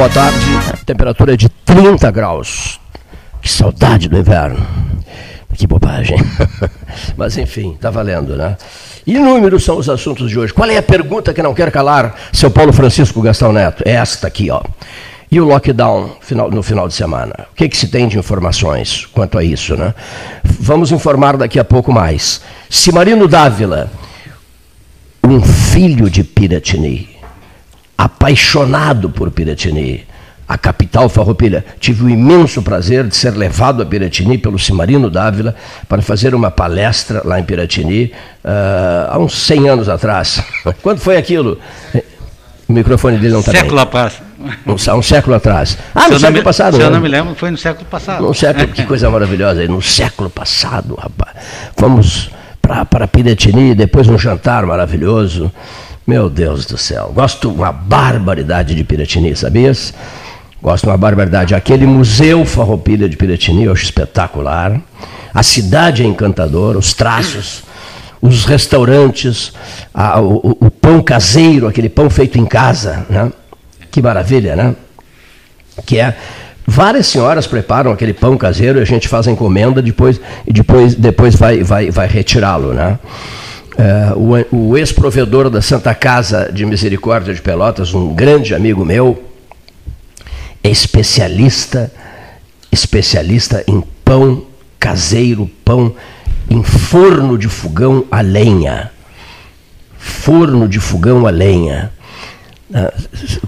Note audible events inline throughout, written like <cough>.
Boa tarde, temperatura de 30 graus. Que saudade do inverno. Que bobagem. <laughs> Mas enfim, está valendo, né? Inúmeros são os assuntos de hoje. Qual é a pergunta que não quer calar, seu Paulo Francisco Gastão Neto? É esta aqui, ó. E o lockdown no final de semana? O que, que se tem de informações quanto a isso, né? Vamos informar daqui a pouco mais. Cimarino Dávila, um filho de Piratini, apaixonado por Piratini, a capital farroupilha. Tive o imenso prazer de ser levado a Piratini pelo Cimarino Dávila para fazer uma palestra lá em Piratini uh, há uns 100 anos atrás. <laughs> Quando foi aquilo? O microfone dele não está Século atrás. Um, um, século atrás. Ah, no século me, passado. Se eu né? não me lembro, foi no século passado. No século, que coisa maravilhosa aí. No século passado, rapaz. Fomos para Piratini, depois um jantar maravilhoso. Meu Deus do céu. Gosto uma barbaridade de Piratini, sabias? Gosto uma barbaridade. Aquele Museu Farroupilha de Piratini, eu acho espetacular. A cidade é encantadora, os traços, os restaurantes, a, o, o, pão caseiro, aquele pão feito em casa, né? Que maravilha, né? Que é várias senhoras preparam aquele pão caseiro e a gente faz a encomenda depois e depois depois vai vai vai retirá-lo, né? É, o, o ex-provedor da Santa Casa de Misericórdia de Pelotas, um grande amigo meu, é especialista, especialista em pão caseiro, pão em forno de fogão a lenha. Forno de fogão a lenha. Ah,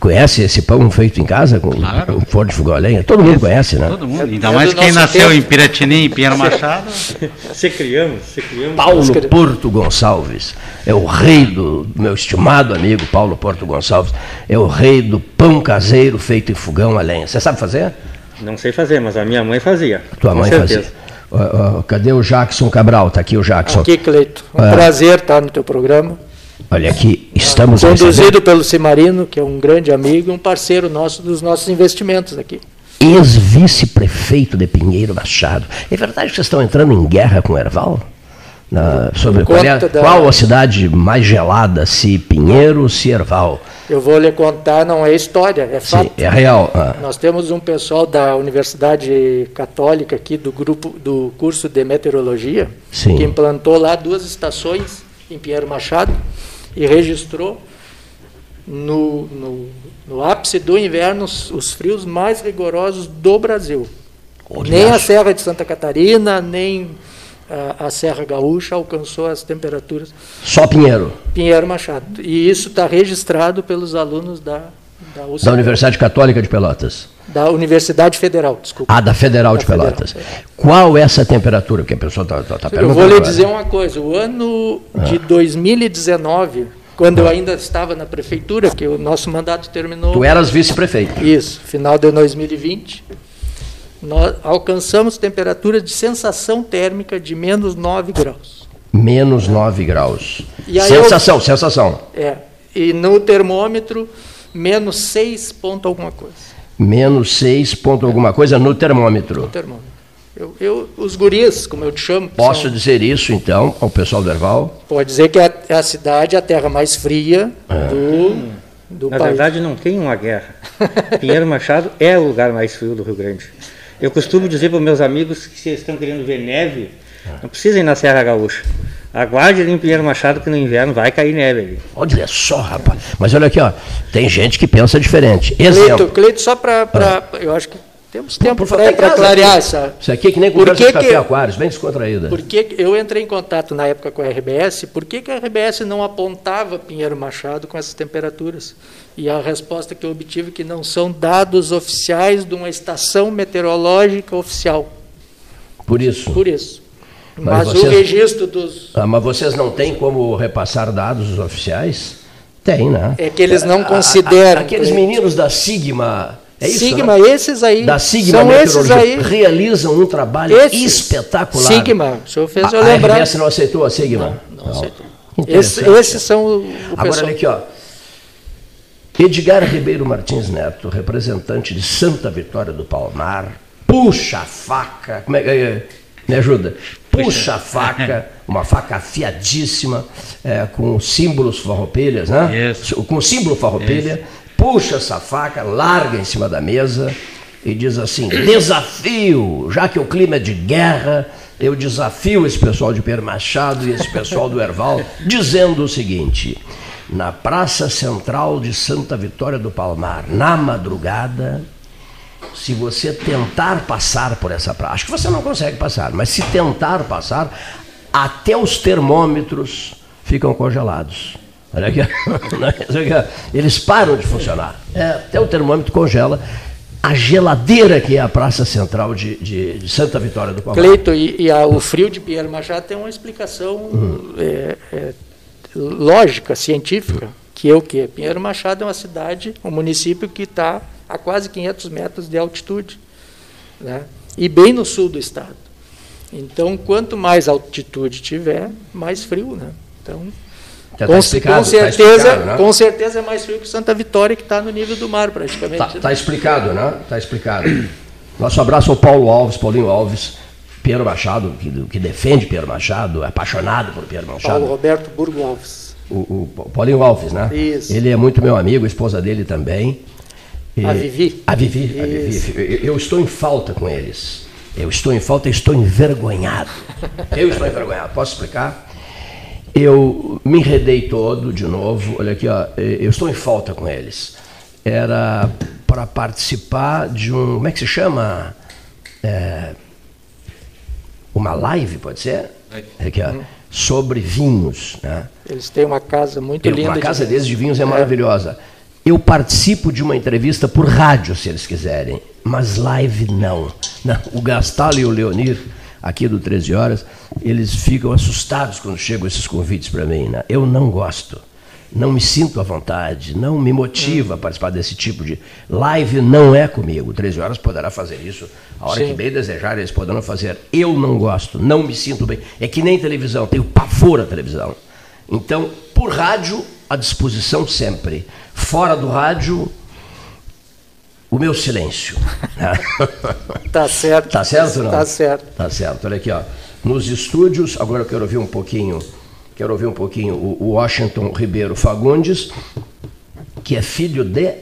conhece esse pão feito em casa com claro. um forno de fogão a lenha? Todo mundo conhece, né? Todo mundo. Ainda mais quem nasceu tempo. em Piratini, em Pinheiro Machado. Se criamos, se criamos. Paulo Porto Gonçalves é o rei do meu estimado amigo Paulo Porto Gonçalves, é o rei do pão caseiro feito em fogão a lenha. Você sabe fazer? Não sei fazer, mas a minha mãe fazia. Tua mãe certeza. fazia. Uh, uh, cadê o Jackson Cabral? Está aqui o Jackson. Aqui, Cleito. Um uh, prazer estar no teu programa. Olha aqui, estamos Conduzido recebendo... pelo Cimarino, que é um grande amigo e um parceiro nosso dos nossos investimentos aqui. Ex-vice-prefeito de Pinheiro Machado. É verdade que vocês estão entrando em guerra com o Erval? Na, sobre qual, é, da... qual, a cidade mais gelada, se Pinheiro ou se Erval? Eu vou lhe contar, não é história, é fato. Sim, é real. Ah. Nós temos um pessoal da Universidade Católica aqui, do grupo do curso de meteorologia, Sim. que implantou lá duas estações em Pinheiro Machado e registrou no, no, no ápice do inverno os, os, frios mais rigorosos do Brasil. nem a Serra de Santa Catarina, nem a, a, Serra Gaúcha alcançou as temperaturas. Só Pinheiro? Pinheiro Machado. E isso está registrado pelos alunos da, da, da Universidade Católica de Pelotas. Da Universidade Federal, desculpa. Ah, da Federal da de Pelotas. Federal. Qual é essa temperatura? Porque a pessoa está tá, tá perguntando. Eu vou lhe dizer uma coisa. O ano ah. de 2019, quando ah. eu ainda estava na prefeitura, que o nosso mandato terminou. Tu eras vice-prefeito. Isso, final de 2020. Nós alcançamos temperatura de sensação térmica de menos 9 graus. Menos 9 graus. sensação, eu, sensação. É. E no termômetro, menos 6 ponto alguma coisa menos 6 ponto alguma coisa no termômetro. No termômetro. Eu, eu, os guris, como eu te chamo. Posso são... dizer isso, então, ao pessoal do Erval? Pode dizer que é, é a cidade, a terra mais fria é. do, do Na país. verdade, não tem uma guerra. <laughs> Pinheiro Machado é o lugar mais frio do Rio Grande. Eu costumo dizer para os meus amigos que se estão querendo ver neve, não precisam ir na Serra Gaúcha. Aguarde ali em Pinheiro Machado que no inverno vai cair neve ali. Olha só, rapaz. Mas olha aqui, ó. Tem gente que pensa diferente. Exemplo. Cleito, Cleito só para. Ah. Eu acho que temos tempo para clarear essa. Isso aqui é que nem conversa que de café que, aquários, bem descontraída. Porque eu entrei em contato na época com a RBS, por que, que a RBS não apontava Pinheiro Machado com essas temperaturas? E a resposta que eu obtive é que não são dados oficiais de uma estação meteorológica oficial. Por isso? Por isso. Mas, mas vocês, o registro dos. Ah, mas vocês não têm como repassar dados oficiais? Tem, né? É que eles não consideram. aqueles meninos da Sigma. É isso, Sigma, né? esses aí. Da Sigma são esses aí. realizam um trabalho esses, espetacular. Sigma, o senhor fez eu a, lembrar. A RBS não aceitou a Sigma? Não, não, não. aceitou. Esse, esses são o, o Agora, pessoal. olha aqui, ó. Edgar Ribeiro Martins Neto, representante de Santa Vitória do Palmar, puxa a faca. Como é, é, me ajuda? puxa a faca, uma faca afiadíssima, é, com símbolos farroupilhas, né? Isso. Com símbolo farroupilha, puxa essa faca, larga em cima da mesa e diz assim: desafio, já que o clima é de guerra, eu desafio esse pessoal de Pedro Machado e esse pessoal do Erval, <laughs> dizendo o seguinte: na Praça Central de Santa Vitória do Palmar, na madrugada, se você tentar passar por essa praça, acho que você não consegue passar, mas se tentar passar, até os termômetros ficam congelados. <laughs> Olha aqui, eles param de funcionar. É, até o termômetro congela. A geladeira que é a Praça Central de, de, de Santa Vitória do Palmar. Cleito, e, e a, o frio de Pierre Machado tem uma explicação hum. é, é, lógica, científica, que é o quê? Pinheiro Machado é uma cidade, um município que está a quase 500 metros de altitude, né? e bem no sul do estado. Então, quanto mais altitude tiver, mais frio. Né? Então, já com, tá com, tá certeza, tá né? com certeza é mais frio que Santa Vitória, que está no nível do mar praticamente. Está né? tá explicado, né? Está explicado. Nosso abraço ao Paulo Alves, Paulinho Alves, Pedro Machado, que, que defende Pedro Machado, é apaixonado por Pedro Machado. Paulo Roberto Burgo Alves. O, o Paulinho Alves, né? Isso. Ele é muito meu amigo, a esposa dele também. E, a Vivi. A Vivi, a Vivi. Eu estou em falta com eles. Eu estou em falta e estou envergonhado. Eu estou envergonhado. Posso explicar? Eu me enredei todo de novo. Olha aqui, ó, eu estou em falta com eles. Era para participar de um. Como é que se chama? É, uma live, pode ser? Aqui, ó, sobre vinhos. Né? Eles têm uma casa muito linda. Uma casa de deles de vinhos é, é maravilhosa. Eu participo de uma entrevista por rádio, se eles quiserem, mas live não. <laughs> O Gastal e o Leonir aqui do 13 Horas, eles ficam assustados quando chegam esses convites para mim. Né? Eu não gosto, não me sinto à vontade, não me motiva a participar desse tipo de live, não é comigo. 13 Horas poderá fazer isso a hora Sim. que bem desejar, eles poderão fazer. Eu não gosto, não me sinto bem. É que nem televisão, tenho pavor à televisão. Então, por rádio, à disposição sempre. Fora do rádio, o meu silêncio. tá certo. Tá certo não? Tá certo. Tá certo. Olha aqui, ó. Nos estúdios, agora eu quero ouvir um pouquinho, quero ouvir um pouquinho o Washington Ribeiro Fagundes, que é filho de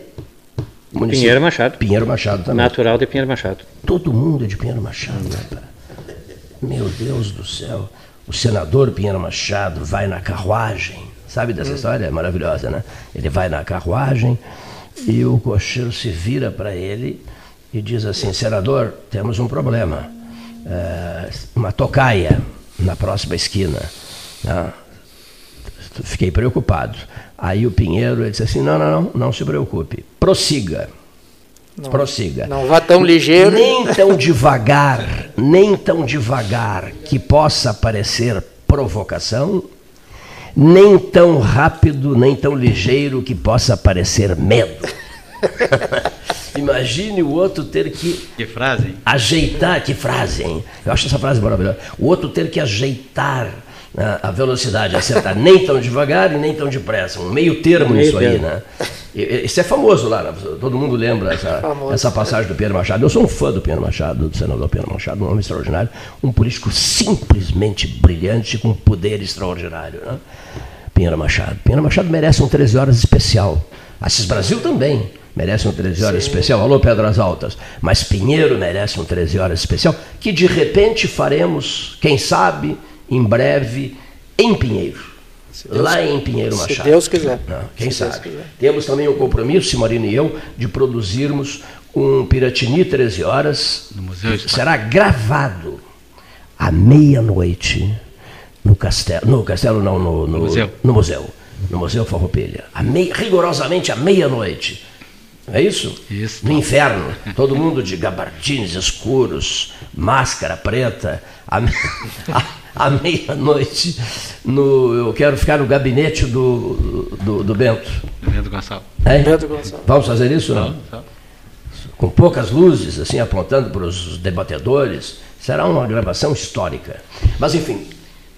município. Pinheiro Machado. Pinheiro Machado também. Natural de Pinheiro Machado. Todo mundo é de Pinheiro Machado, né, Meu Deus do céu. O senador Pinheiro Machado vai na carruagem. Sabe dessa hum. história? É maravilhosa, né? Ele vai na carruagem e o cocheiro se vira para ele e diz assim: Senador, temos um problema. É, uma tocaia na próxima esquina. Né? Fiquei preocupado. Aí o Pinheiro ele disse assim: Não, não, não, não se preocupe. Prossiga. Não, Prossiga. Não vá tão ligeiro. Nem tão devagar, nem tão devagar que possa parecer provocação nem tão rápido, nem tão ligeiro que possa parecer medo. <laughs> Imagine o outro ter que. Que frase? Ajeitar, que frase, hein? Eu acho essa frase maravilhosa. O outro ter que ajeitar a velocidade, acertar nem tão devagar e nem tão depressa. Um meio termo nisso aí, né? Isso é famoso lá, né? todo mundo lembra <laughs> essa, essa passagem do Pedro Machado. Eu sou um fã do Pedro Machado, do senador Pedro Machado, um homem extraordinário, um político simplesmente brilhante, com poder extraordinário. Né? Pinheiro Machado. Pinheiro Machado merece um 13 horas especial. Assis Brasil também merece um 13 horas Sim. especial. Alô, Pedras Altas. Mas Pinheiro merece um 13 horas especial, que de repente faremos, quem sabe, em breve, em Pinheiro. Lá em Pinheiro Machado. Se Deus quiser. Não, quem se sabe. Temos também o compromisso, Simarino e eu, de produzirmos um Piratini 13 horas. No museu será gravado à meia-noite no castelo. No castelo não, no, no, no museu. No museu. No Museu Farroupilha. Mei, rigorosamente à meia-noite. É isso? Isso. No inferno. Todo mundo de gabardines escuros, máscara preta. À, <laughs> à <laughs> meia-noite. Eu quero ficar no gabinete do, do, do Bento. Bento Gonçalves. Bento Gonçalves. Vamos fazer isso? Não? não? Com poucas luzes, assim, apontando para os debatedores. Será uma gravação histórica. Mas, enfim,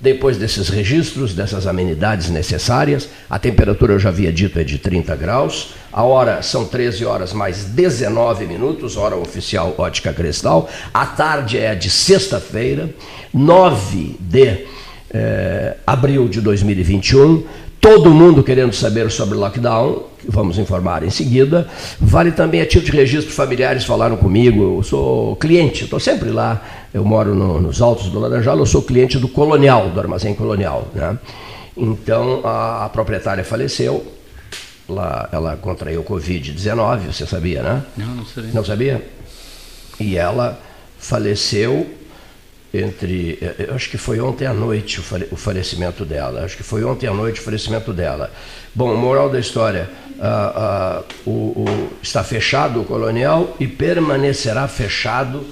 depois desses registros, dessas amenidades necessárias, a temperatura eu já havia dito é de 30 graus, a hora são 13 horas mais 19 minutos, hora oficial ótica cristal, a tarde é de sexta-feira, 9 de eh, abril de 2021, todo mundo querendo saber sobre o lockdown, que vamos informar em seguida. Vale também a título de registro, familiares falaram comigo, eu sou cliente, estou sempre lá, eu moro no, nos altos do Laranjal, eu sou cliente do Colonial, do Armazém Colonial. Né? Então, a, a proprietária faleceu, ela, ela contraiu Covid-19, você sabia, né? Não, não sabia. Não sabia? E ela faleceu entre. Eh, eu acho que foi ontem à noite o falecimento dela. Acho que foi ontem à noite o falecimento dela. Bom, moral da história: ah, ah, o, o, está fechado o colonial e permanecerá fechado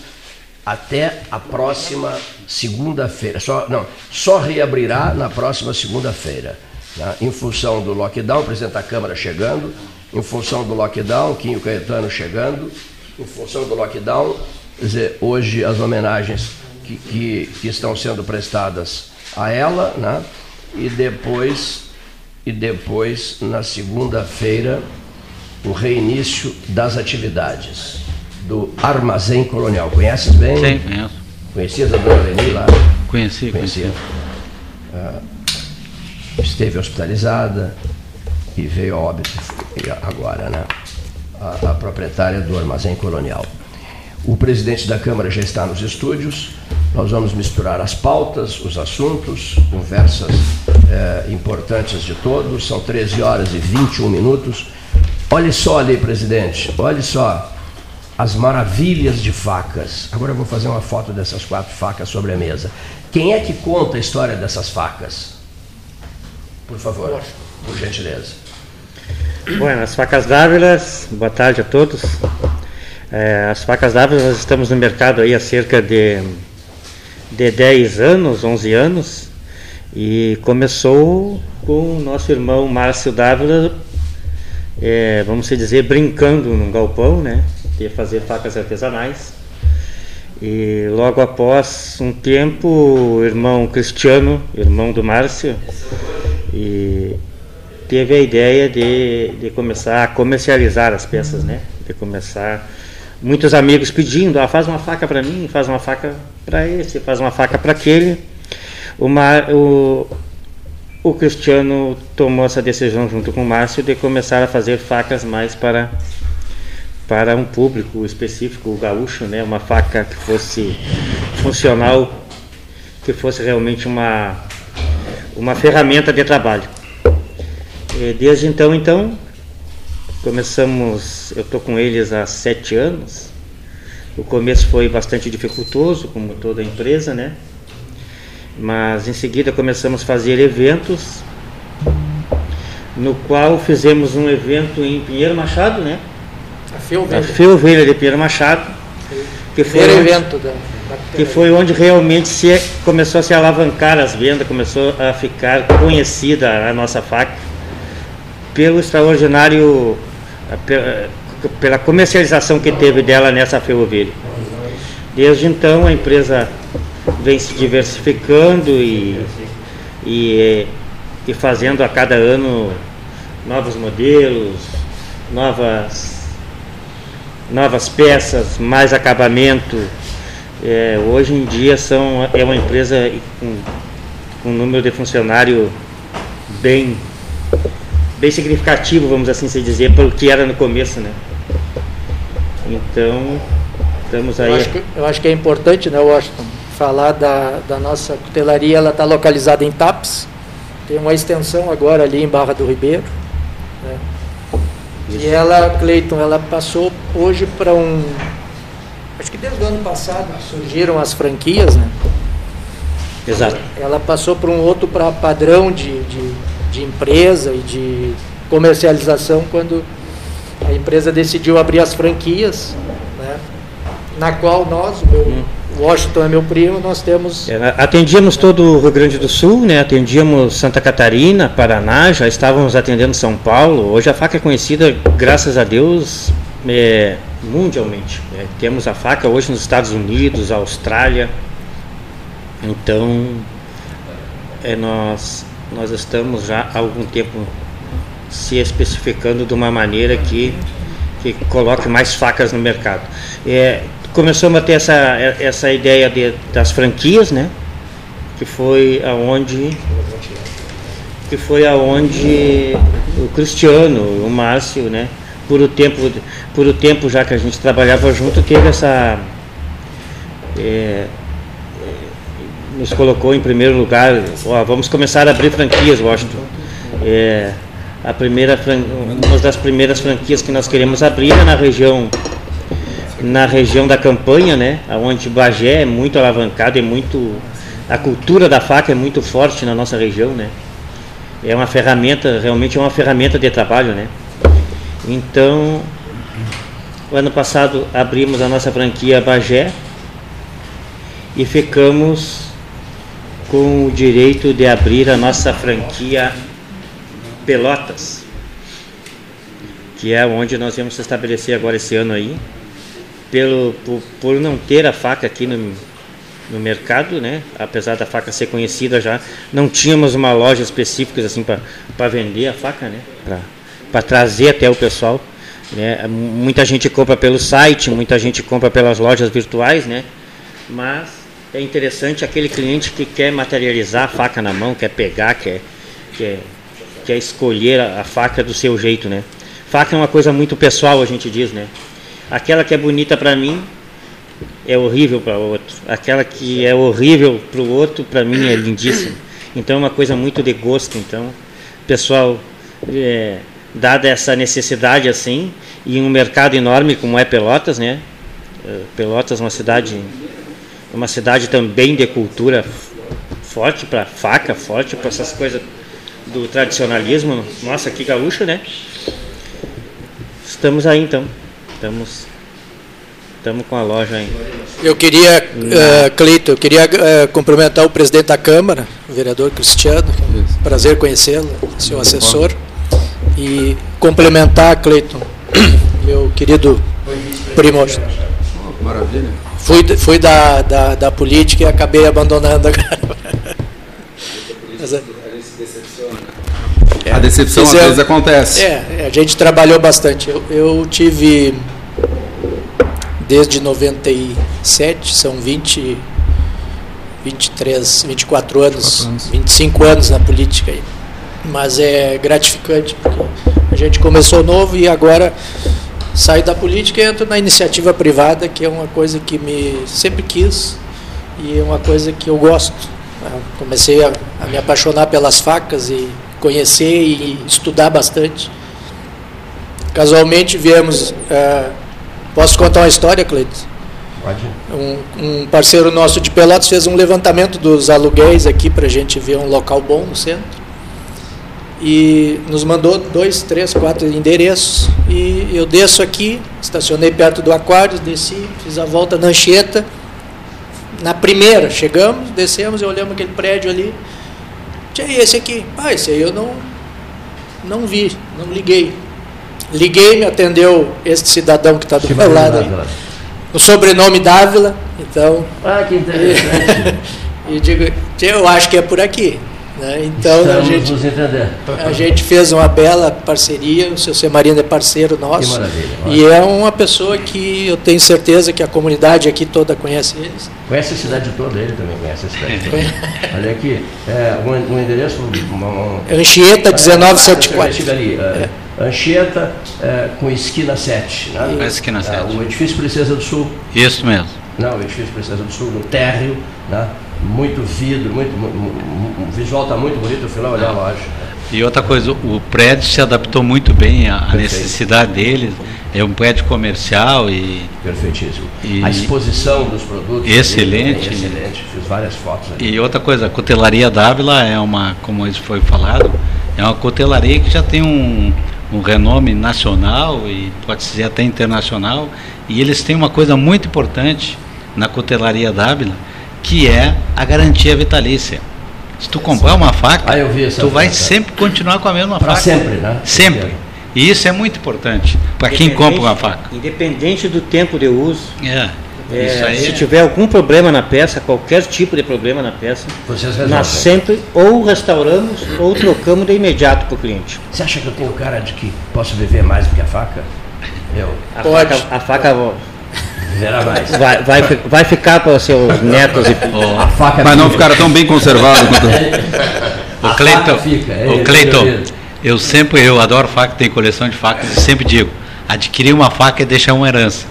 até a próxima segunda-feira. Só, não, só reabrirá na próxima segunda-feira. Né? Em função do lockdown, o presidente da Câmara chegando, em função do lockdown, Quinho Caetano chegando, em função do lockdown, quer dizer, hoje as homenagens que, que, que estão sendo prestadas a ela, né? e depois, e depois na segunda-feira, o reinício das atividades do Armazém Colonial. Conheces bem? Sim, conheço. Conhecias a dona Leni lá? Conheci, conheci. Uh, esteve hospitalizada e veio a óbito agora, né? A, a proprietária do Armazém Colonial. O presidente da Câmara já está nos estúdios. Nós vamos misturar as pautas, os assuntos, conversas é, importantes de todos. São 13 horas e 21 minutos. Olhe só ali, presidente, olhe só as maravilhas de facas. Agora eu vou fazer uma foto dessas quatro facas sobre a mesa. Quem é que conta a história dessas facas? Por favor, por gentileza. Bom, as facas dávilas, boa tarde a todos. É, as facas dávilas, nós estamos no mercado aí há cerca de, de 10 anos, 11 anos, e começou com o nosso irmão Márcio Dávila, é, vamos dizer, brincando num galpão, né, de fazer facas artesanais. E logo após um tempo, o irmão Cristiano, irmão do Márcio, e teve a ideia de, de começar a comercializar as peças, né? De começar muitos amigos pedindo, ah, faz uma faca para mim, faz uma faca para esse, faz uma faca para aquele. Uma, o, o Cristiano tomou essa decisão junto com o Márcio de começar a fazer facas mais para para um público específico, o gaúcho, né? Uma faca que fosse funcional, que fosse realmente uma uma ferramenta de trabalho. E desde então, então Começamos, eu estou com eles há sete anos. O começo foi bastante dificultoso, como toda empresa, né? Mas em seguida começamos a fazer eventos, no qual fizemos um evento em Pinheiro Machado, né? A Feovelha. A Feovelha de Pinheiro Machado. Que foi onde, evento da, da que foi onde realmente se começou a se alavancar as vendas, começou a ficar conhecida a nossa faca pelo extraordinário pela comercialização que teve dela nessa ferrovia. Desde então a empresa vem se diversificando e, e, e fazendo a cada ano novos modelos, novas, novas peças, mais acabamento. É, hoje em dia são, é uma empresa com, com um número de funcionário bem bem significativo, vamos assim se dizer, pelo que era no começo, né? Então, estamos aí. Eu acho que, eu acho que é importante, né, Washington, falar da, da nossa cutelaria, ela está localizada em TAPS, tem uma extensão agora ali em Barra do Ribeiro. Né? E ela, Cleiton, ela passou hoje para um. Acho que desde o ano passado surgiram as franquias, né? Exato. Ela passou para um outro pra padrão de, de de empresa e de comercialização quando a empresa decidiu abrir as franquias, né, na qual nós, o meu, hum. Washington é meu primo, nós temos. É, atendíamos todo o Rio Grande do Sul, né? atendíamos Santa Catarina, Paraná, já estávamos atendendo São Paulo. Hoje a faca é conhecida, graças a Deus, é, mundialmente. É, temos a faca hoje nos Estados Unidos, Austrália. Então, é, nós nós estamos já há algum tempo se especificando de uma maneira que, que coloque mais facas no mercado. É, começamos a ter essa, essa ideia de, das franquias, né? Que foi aonde que foi aonde o Cristiano, o Márcio, né? Por o tempo, por o tempo já que a gente trabalhava junto, teve essa é, nos colocou em primeiro lugar. Ó, vamos começar a abrir franquias, Washington. É, a primeira, uma das primeiras franquias que nós queremos abrir é na região na região da campanha, né, onde Bagé é muito alavancado, é muito a cultura da faca é muito forte na nossa região, né? É uma ferramenta, realmente é uma ferramenta de trabalho, né? Então, ano passado abrimos a nossa franquia Bagé e ficamos com o direito de abrir a nossa franquia Pelotas, que é onde nós vamos se estabelecer agora esse ano aí, pelo, por, por não ter a faca aqui no, no mercado, né? apesar da faca ser conhecida já, não tínhamos uma loja específica assim para vender a faca, né? para trazer até o pessoal. Né? Muita gente compra pelo site, muita gente compra pelas lojas virtuais, né? mas é interessante aquele cliente que quer materializar a faca na mão, quer pegar, quer, quer, quer escolher a, a faca do seu jeito, né? Faca é uma coisa muito pessoal, a gente diz, né? Aquela que é bonita para mim é horrível para o outro. Aquela que é horrível para o outro, para mim é lindíssima. Então é uma coisa muito de gosto. Então, pessoal, é, dada essa necessidade assim, e um mercado enorme como é Pelotas, né? É, Pelotas é uma cidade uma cidade também de cultura forte para faca, forte para essas coisas do tradicionalismo. Nossa, que gaúcho, né? Estamos aí então. Estamos estamos com a loja aí. Eu queria, uh, Cleito, eu queria uh, cumprimentar o presidente da Câmara, o vereador Cristiano. Prazer conhecê-lo, seu assessor. E complementar, Cleiton, <clears throat> meu querido primo. Maravilha. Fui, fui da, da, da política e acabei abandonando a Mas, é, a decepção às vezes acontece. É, a gente trabalhou bastante. Eu, eu tive desde 97, são 20, 23, 24 anos, anos. 25 anos na política aí. Mas é gratificante, porque a gente começou novo e agora saio da política e entro na iniciativa privada, que é uma coisa que me sempre quis e é uma coisa que eu gosto. Eu comecei a, a, me apaixonar pelas facas e conhecer e estudar bastante. Casualmente viemos. Uh, posso contar uma história, Cleiton? Pode. Um, um, parceiro nosso de Pelotas fez um levantamento dos aluguéis aqui para a gente ver um local bom no centro e nos mandou dois, três, quatro endereços e eu desço aqui, estacionei perto do aquário, desci, fiz a volta na Anchieta. Na primeira, chegamos, descemos e olhamos aquele prédio ali. Tinha esse aqui. Ah, esse aí eu não, não vi, não liguei. Liguei, me atendeu esse cidadão que está do meu lado aí. O sobrenome Dávila, então. Ah, que interessante. <laughs> e digo, eu acho que é por aqui. Né? Então a gente, a gente fez uma bela parceria, o seu Semarino é parceiro nosso. E é uma pessoa que eu tenho certeza que a comunidade aqui toda conhece eles. Conhece a cidade toda, ele também conhece a cidade toda. <laughs> Olha aqui, é, um, um endereço. Uma, uma, Anchieta 1974. Ali, é. Anchieta é, com esquina 7. Né? Esquina 7. o edifício Princesa do Sul. Isso mesmo. Não, o edifício Princesa do Sul, no térreo. Né? Muito vidro, muito, o visual está muito bonito, no final olhar lá, acho. E outra coisa, o prédio se adaptou muito bem à necessidade dele. É um prédio comercial e. Perfeitíssimo. E a exposição dos produtos. Excelente. É excelente. Fiz várias fotos ali. E outra coisa, a cotelaria Dávila é uma, como isso foi falado, é uma cotelaria que já tem um, um renome nacional e pode dizer até internacional. E eles têm uma coisa muito importante na cotelaria Dávila, que é a garantia vitalícia. Se tu comprar uma faca, ah, tu vai sempre continuar com a mesma pra faca. sempre, né? Sempre. E isso é muito importante para quem compra uma faca. Independente do tempo de uso. É. É, se é... tiver algum problema na peça, qualquer tipo de problema na peça, nós sempre ou restauramos ou trocamos de imediato para o cliente. Você acha que eu tenho cara de que posso viver mais do que a faca? Eu. A Pode. faca, a faca Vai, vai, vai ficar para os seus netos e. Oh, a faca Mas não ficaram tão bem conservados quanto. <laughs> o Cleiton, fica, é, o Cleiton, eu sempre, eu adoro faca, tenho coleção de facas e sempre digo, adquirir uma faca é deixar uma herança.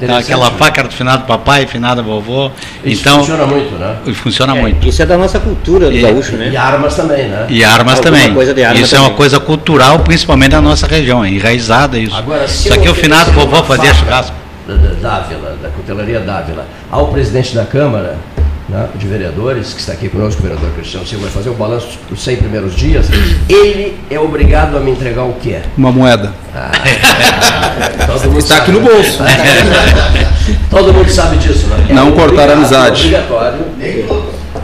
Então, aquela faca era do finado papai, finada vovó. Isso então, funciona muito, né? Funciona é, muito. Isso é da nossa cultura do gaúcho, né? E armas também, né? E armas Alguma também. Coisa de arma isso também. é uma coisa cultural, principalmente da nossa região, é enraizada isso. Agora, se isso aqui o finado vovó fazia churrasco. Dávila, da cutelaria Dávila, ao presidente da Câmara, né, de vereadores, que está aqui conosco, o vereador Cristiano Silva, vai fazer o balanço dos 100 primeiros dias, ele é obrigado a me entregar o quê? Uma moeda. Ah, é, está aqui no bolso. todo mundo sabe disso, né? É Não cortar a amizade. É obrigatório.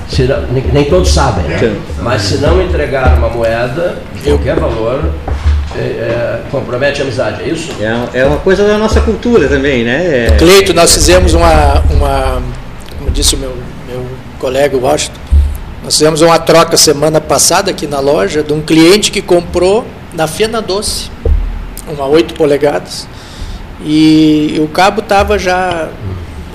Se, nem, nem, todos sabem, né? Mas se não entregar uma moeda qualquer valor, é, é, compromete a amizade, é isso? É, é uma coisa da nossa cultura também, né? É... Cleito, nós fizemos uma, uma, como disse o meu colega Washington, nós fizemos uma troca semana passada aqui na loja de um cliente que comprou na Fena Doce, uma 8 polegadas, e o cabo estava já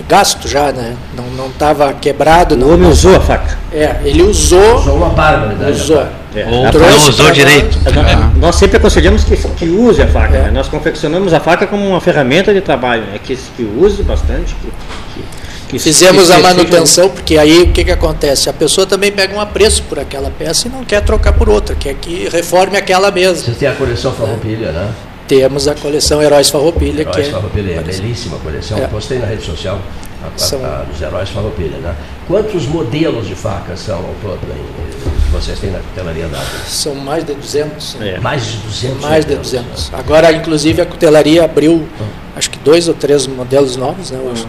gasto já, né? Não não estava quebrado. O homem usou a faca. É, ele usou. Usou uma barba, Usou. É. Ou não usou direito. Nós, é. nós sempre aconselhamos que, que use a faca. É. Né? Nós confeccionamos a faca como uma ferramenta de trabalho, né? que, que use bastante, que, que que Fizemos a manutenção, porque aí o que, que acontece? A pessoa também pega um apreço por aquela peça e não quer trocar por outra, quer que reforme aquela mesma. Você tem a coleção Farroupilha, é. né? Temos a coleção Heróis Farroupilha. Heróis que é, Farroupilha, é belíssima coleção. É. Postei na rede social a, a, a, dos Heróis Farroupilha. Né? Quantos modelos de facas são ao todo que vocês têm na cutelaria da São mais de 200. É. Mais de 200? Mais de 200. Né? Agora, inclusive, a cutelaria abriu, hum. acho que dois ou três modelos novos, né? Hum.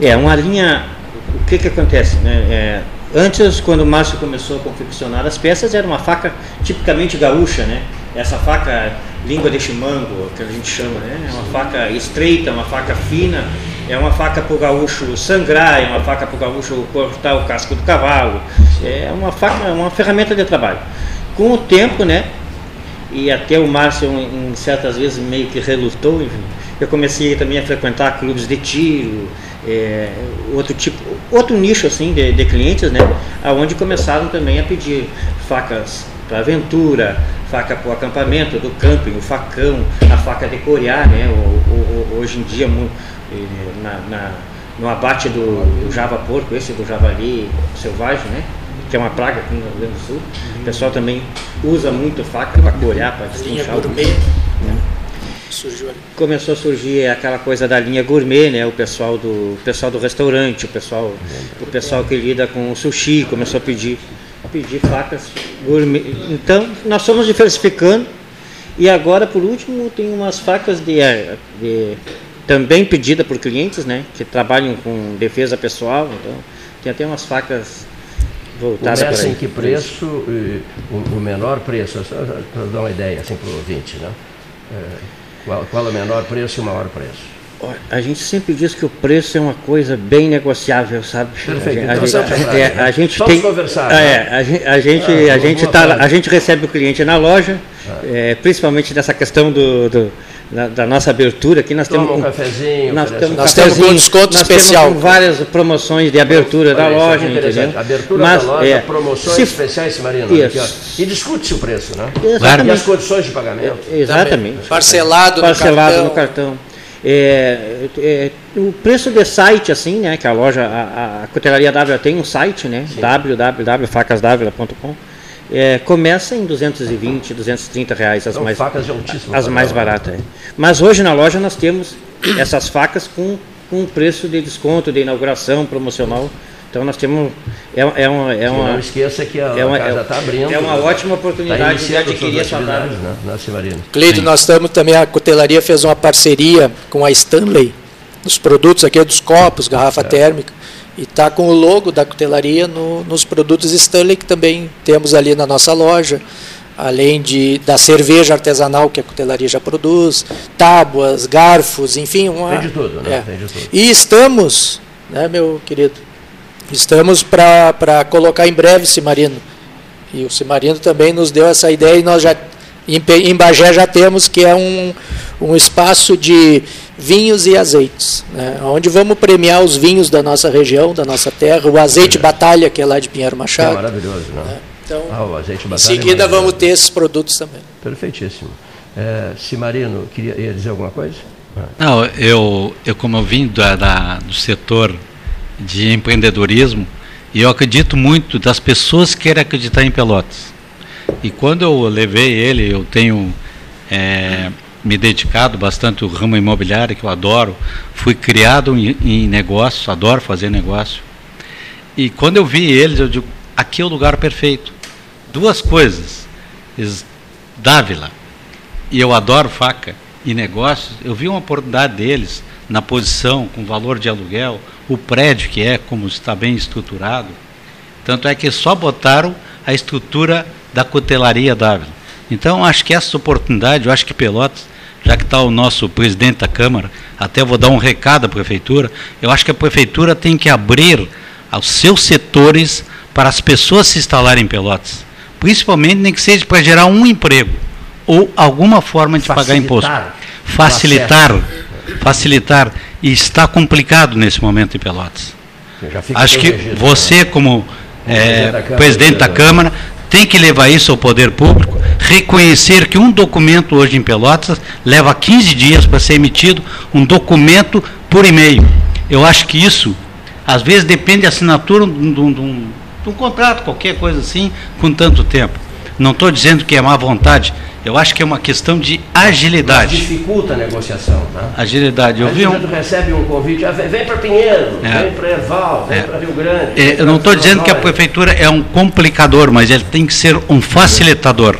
É, uma linha. O que, que acontece? Né? É, antes, quando o Márcio começou a confeccionar as peças, era uma faca tipicamente gaúcha, né? Essa faca língua de chimango, que a gente chama, né? É uma faca estreita, uma faca fina, é uma faca para o gaúcho sangrar, é uma faca para o gaúcho cortar o casco do cavalo, é uma faca, uma ferramenta de trabalho. Com o tempo, né? E até o Márcio, em certas vezes, meio que relutou, enfim, eu comecei também a frequentar clubes de tiro, é, outro tipo, outro nicho assim de, de clientes, né? Aonde começaram também a pedir facas para aventura, faca para o acampamento, do camping, o facão, a faca de corear, né? O, o, hoje em dia na, na, no abate do, do java porco, esse do javali selvagem, né? Que é uma praga aqui no Rio Grande do Sul. O pessoal também usa muito faca para corear, para destinchar o. Né? Começou a surgir aquela coisa da linha gourmet, né? O pessoal do o pessoal do restaurante, o pessoal o pessoal que lida com o sushi começou a pedir a pedir facas gourmet. Então nós fomos diversificando e agora por último tem umas facas de, de também pedida por clientes, né? Que trabalham com defesa pessoal, então tem até umas facas voltadas para em que preço, o, o menor preço, para dar uma ideia assim para o ouvinte, né? É qual, qual é o menor preço e o maior preço? A gente sempre diz que o preço é uma coisa bem negociável, sabe? Perfeito. A, então, a, é, a, a gente Vamos tem, conversar. É, né? a, gente, a gente, ah, a gente tá, a gente recebe o cliente na loja, ah. é, principalmente dessa questão do, do da, da, nossa abertura aqui nós Toma temos um cafezinho, nós temos, nós temos um desconto nós especial. Temos várias promoções de abertura da loja, entendeu? Abertura Mas, da loja, é, promoções se, especiais, Marina. e discute-se o preço, né? Exatamente. E as condições de pagamento. É, exatamente. Parcelado, Parcelado no cartão. No cartão. É, é, o preço de site, assim, né? Que a loja, a, a Cutelaria W tem um site, né? www.facasdavila.com é, começa em 220, 230 reais as São mais facas de altíssimo as mais baratas. É. Mas hoje na loja nós temos essas facas com, com preço de desconto, de inauguração promocional. Então nós temos é, é uma é uma não esqueça que a, é uma, casa está abrindo. É uma ótima oportunidade tá de adquirir essa. Né, na Cleito, nós estamos também a cutelaria fez uma parceria com a Stanley nos produtos aqui dos copos, garrafa é. térmica. E está com o logo da cutelaria no, nos produtos Stanley, que também temos ali na nossa loja, além de, da cerveja artesanal que a cutelaria já produz, tábuas, garfos, enfim. Uma, tem de tudo, né? É. Tem de tudo. E estamos, né, meu querido, estamos para colocar em breve Cimarino. E o Cimarino também nos deu essa ideia e nós já, em, em Bagé já temos, que é um, um espaço de vinhos e azeites, né? onde vamos premiar os vinhos da nossa região, da nossa terra, o azeite é. Batalha, que é lá de Pinheiro Machado. É maravilhoso, né? Então, ah, azeite em seguida vamos ter esses produtos também. Perfeitíssimo. É, Cimarino, queria ia dizer alguma coisa? Não, eu, eu como eu vim da, da, do setor de empreendedorismo, e eu acredito muito das pessoas que querem acreditar em Pelotas. E quando eu levei ele, eu tenho é, me dedicado bastante ao ramo imobiliário, que eu adoro. Fui criado em, em negócio, adoro fazer negócio. E quando eu vi eles, eu digo, aqui é o lugar perfeito. Duas coisas. Dávila, e eu adoro faca e negócios, eu vi uma oportunidade deles na posição, com valor de aluguel, o prédio que é, como está bem estruturado. Tanto é que só botaram a estrutura da cutelaria Dávila. Então, acho que essa oportunidade, eu acho que Pelotas, já que está o nosso presidente da Câmara, até vou dar um recado à Prefeitura, eu acho que a Prefeitura tem que abrir aos seus setores para as pessoas se instalarem em Pelotas. Principalmente, nem que seja para gerar um emprego ou alguma forma de Facilitar pagar imposto. Facilitar. Facilitar. E está complicado nesse momento em Pelotas. Acho que você, como é, presidente da Câmara, tem que levar isso ao poder público, reconhecer que um documento hoje em Pelotas leva 15 dias para ser emitido, um documento por e-mail. Eu acho que isso, às vezes, depende da assinatura de um, de um, de um contrato, qualquer coisa assim, com tanto tempo. Não estou dizendo que é má vontade, eu acho que é uma questão de agilidade. Mas dificulta a negociação. Tá? Agilidade. Eu vi um... recebe um convite, ah, vem para Pinheiro, é. vem para Erval, vem é. para Rio Grande. É, eu não estou dizendo que a prefeitura é um complicador, mas ele tem que ser um facilitador.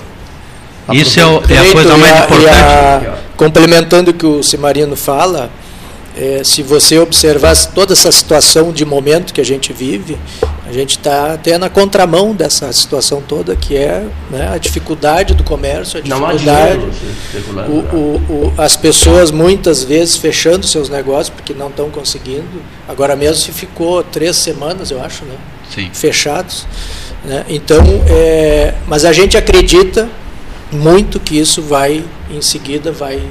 Isso é, o, é a coisa mais importante. A, complementando o que o Cimarino fala, é, se você observar toda essa situação de momento que a gente vive, a gente está até na contramão dessa situação toda, que é né, a dificuldade do comércio, a dificuldade, o, o, o, as pessoas muitas vezes fechando seus negócios porque não estão conseguindo. Agora mesmo se ficou três semanas, eu acho, né, Sim. fechados. Né? Então, é, mas a gente acredita muito que isso vai, em seguida, vai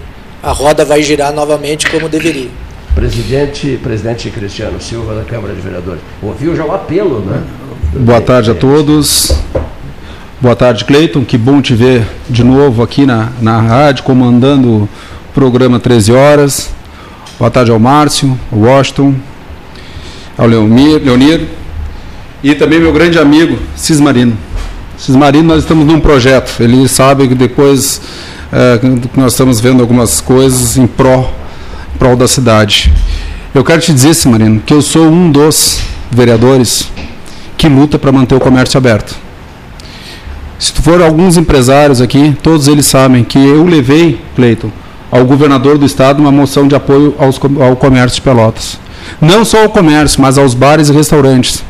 a roda vai girar novamente como deveria. Presidente, presidente Cristiano Silva da Câmara de Vereadores. Ouviu já o apelo, né? Boa tarde a todos. Boa tarde, Cleiton. Que bom te ver de novo aqui na, na rádio, comandando o programa 13 horas. Boa tarde ao Márcio, ao Washington, ao Leonir, Leonir e também meu grande amigo Cismarino. Cismarino, nós estamos num projeto. Ele sabe que depois é, nós estamos vendo algumas coisas em pró prol da cidade. Eu quero te dizer, Marino, que eu sou um dos vereadores que luta para manter o comércio aberto. Se tu for alguns empresários aqui, todos eles sabem que eu levei, Cleiton, ao governador do estado uma moção de apoio aos, ao comércio de Pelotas. Não só ao comércio, mas aos bares e restaurantes.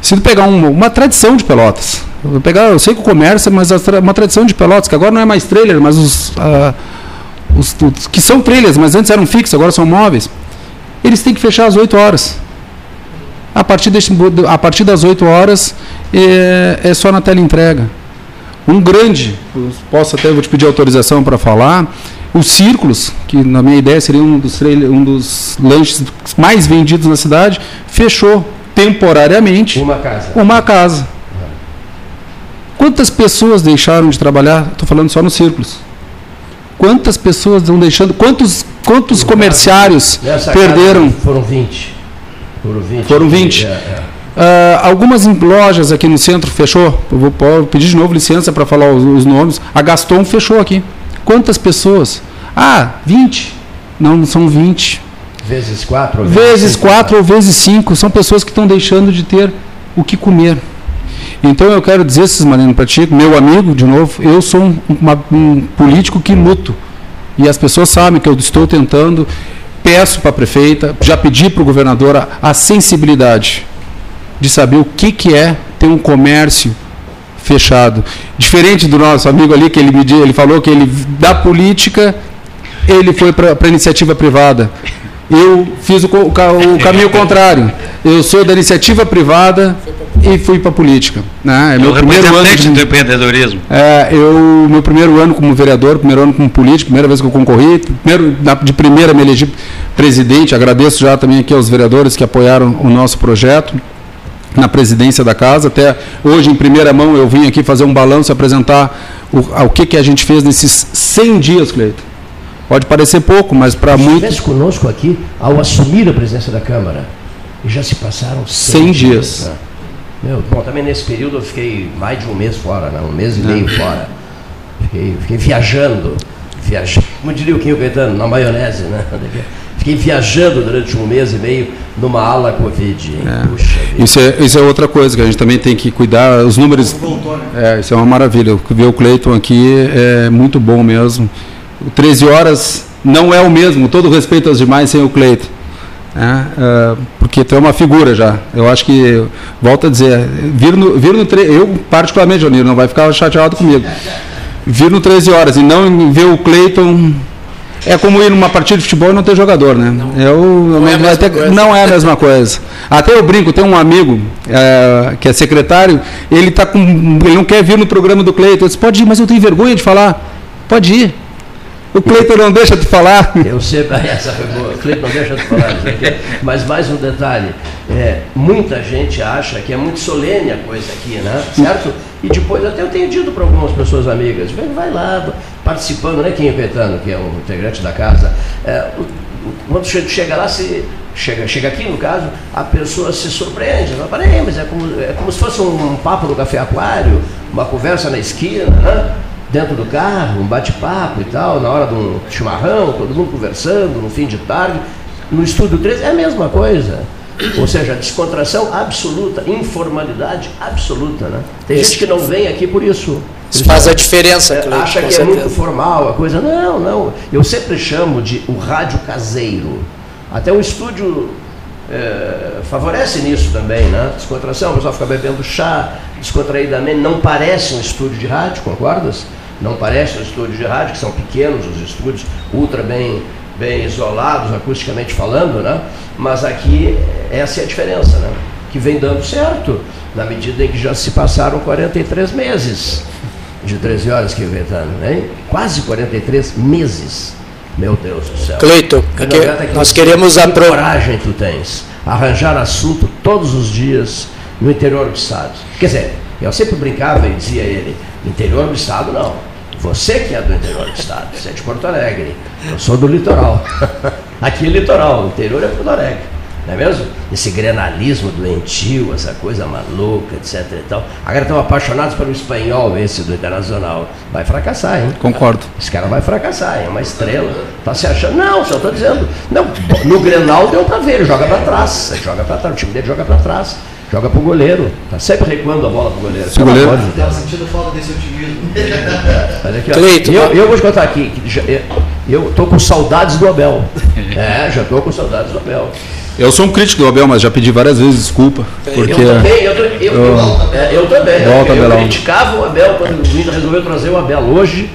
Se tu pegar uma, uma tradição de Pelotas, eu, pegar, eu sei que o comércio, mas uma tradição de Pelotas, que agora não é mais trailer, mas os, uh, os, os, que são trilhas, mas antes eram fixos, agora são móveis, eles têm que fechar às 8 horas. A partir, desse, a partir das 8 horas é, é só na tela entrega. Um grande, posso até vou te pedir autorização para falar, os círculos, que na minha ideia seria um dos, um dos lanches mais vendidos na cidade, fechou temporariamente uma casa. Uma casa. Quantas pessoas deixaram de trabalhar? Estou falando só nos círculos quantas pessoas estão deixando, quantos, quantos comerciários perderam? Foram 20. Foram 20. Foram 20. É, é. Uh, algumas lojas aqui no centro fechou. Eu vou, vou pedir de novo licença para falar os, os, nomes. A Gaston fechou aqui. Quantas pessoas? Ah, 20. Não, são 20. Vezes 4? Vezes 4 ou vezes 5. São pessoas que estão deixando de ter o que comer. Então eu quero dizer, Cismarino, para ti, meu amigo, de novo, eu sou um, uma, um político que luto. E as pessoas sabem que eu estou tentando, peço para a prefeita, já pedi para o governador a, a, sensibilidade de saber o que, que é ter um comércio fechado. Diferente do nosso amigo ali, que ele, me, ele falou que ele, da política, ele foi para a iniciativa privada. Eu fiz o, o, o caminho <laughs> contrário. Eu sou da iniciativa privada e fui para a política. Né? É, meu primeiro ano de, do empreendedorismo. É, eu, meu primeiro ano como vereador, primeiro ano como político, primeira vez que eu concorri, primeiro, de primeira me elegi presidente, agradeço já também aqui aos vereadores que apoiaram o nosso projeto. na presidência da casa. Até hoje, em primeira mão, eu vim aqui fazer um balanço e apresentar o, o que, que a gente fez nesses 100 dias, Cleiton. Pode parecer pouco, mas para muitos. Estivesse conosco aqui ao assumir a presidência da Câmara. E já se passaram 100, 100 dias. dias. Meu, bom, também nesse período eu fiquei mais de um mês fora, né? um mês e é. meio fora. Fiquei, fiquei viajando, viajando, como diria o Quinho Caetano, na maionese, né? <laughs> Fiquei viajando durante um mês e meio numa ala Covid. É. Puxa, isso, é, isso é outra coisa que a gente também tem que cuidar. Os números. Voltou, né? É, isso é uma maravilha. Ver o Cleiton aqui é muito bom mesmo. 13 horas não é o mesmo, todo respeito aos demais sem o Cleiton. É, é, porque tu é uma figura já. Eu acho que, volto a dizer, vir no, vir no eu particularmente, Jonir, não vai ficar chateado comigo. Vir no 13 horas e não ver o Cleiton é como ir numa partida de futebol e não ter jogador, né? Não, eu, não, é, até, não é a mesma coisa. Até eu brinco, tem um amigo é, que é secretário, ele tá com. ele não quer vir no programa do Cleiton. Eu disse, pode ir, mas eu tenho vergonha de falar. Pode ir. O Cleiton não deixa de falar. Eu sei, <laughs> essa foi boa. O Cleiton não deixa de falar. Mas mais um detalhe. É, muita gente acha que é muito solene a coisa aqui, né? Certo? E depois até eu tenho dito para algumas pessoas amigas, vai lá, participando, né, Quinho Petano, que é um integrante da casa. É, quando chega lá, se, chega, chega aqui no caso, a pessoa se surpreende. Não, peraí, mas é como, é como se fosse um, um papo no café aquário, uma conversa na esquina, né? Dentro do carro, um bate-papo e tal, na hora de um chimarrão, todo mundo conversando, no fim de tarde. No estúdio 13 é a mesma coisa. Ou seja, descontração absoluta, informalidade absoluta. Né? Tem gente que não vem aqui por isso. Isso faz a diferença. É, acha que certeza. é muito formal a coisa. Não, não. Eu sempre chamo de o rádio caseiro. Até o estúdio é, favorece nisso também, né? Descontração, o pessoal fica bebendo chá, descontraídamente. Não parece um estúdio de rádio, concordas? Não parece um estúdio de rádio, que são pequenos os estúdios, ultra bem, bem isolados, acusticamente falando, né? Mas aqui essa é a diferença, né? Que vem dando certo, na medida em que já se passaram 43 meses de 13 horas que inventando, né? Quase 43 meses. Meu Deus do céu. Cleiton, que nós queremos a pro... coragem tu tens. Arranjar assunto todos os dias no interior do estado. Quer dizer, eu sempre brincava e dizia a ele, interior do estado não. Você que é do interior do estado, você é de Porto Alegre. Eu sou do litoral. <laughs> Aqui é litoral, o interior é Porto Alegre. Não é mesmo? Esse grenalismo doentio, essa coisa maluca, etc e tal. Agora estão apaixonados pelo espanhol, esse do Internacional. Vai fracassar, hein? Concordo. Esse cara vai fracassar, é uma estrela. Está se achando. Não, só estou dizendo. Não, no Grenal deu para ver, ele joga para trás. Ele joga para trás, o time dele joga para trás. Joga pro goleiro. Tá sempre recuando a bola pro goleiro. Se goleiro. Pode, tá sentindo falta desse otimismo. <laughs> Mas aqui, ó, eu, eu vou te contar aqui. Eu estou com saudades do Abel. <laughs> É, já estou com saudades do Abel. Eu sou um crítico do Abel, mas já pedi várias vezes desculpa. Porque eu também, eu, eu, eu, eu, eu também. Volta, eu, eu criticava o Abel quando o Inter resolveu trazer o Abel. Hoje,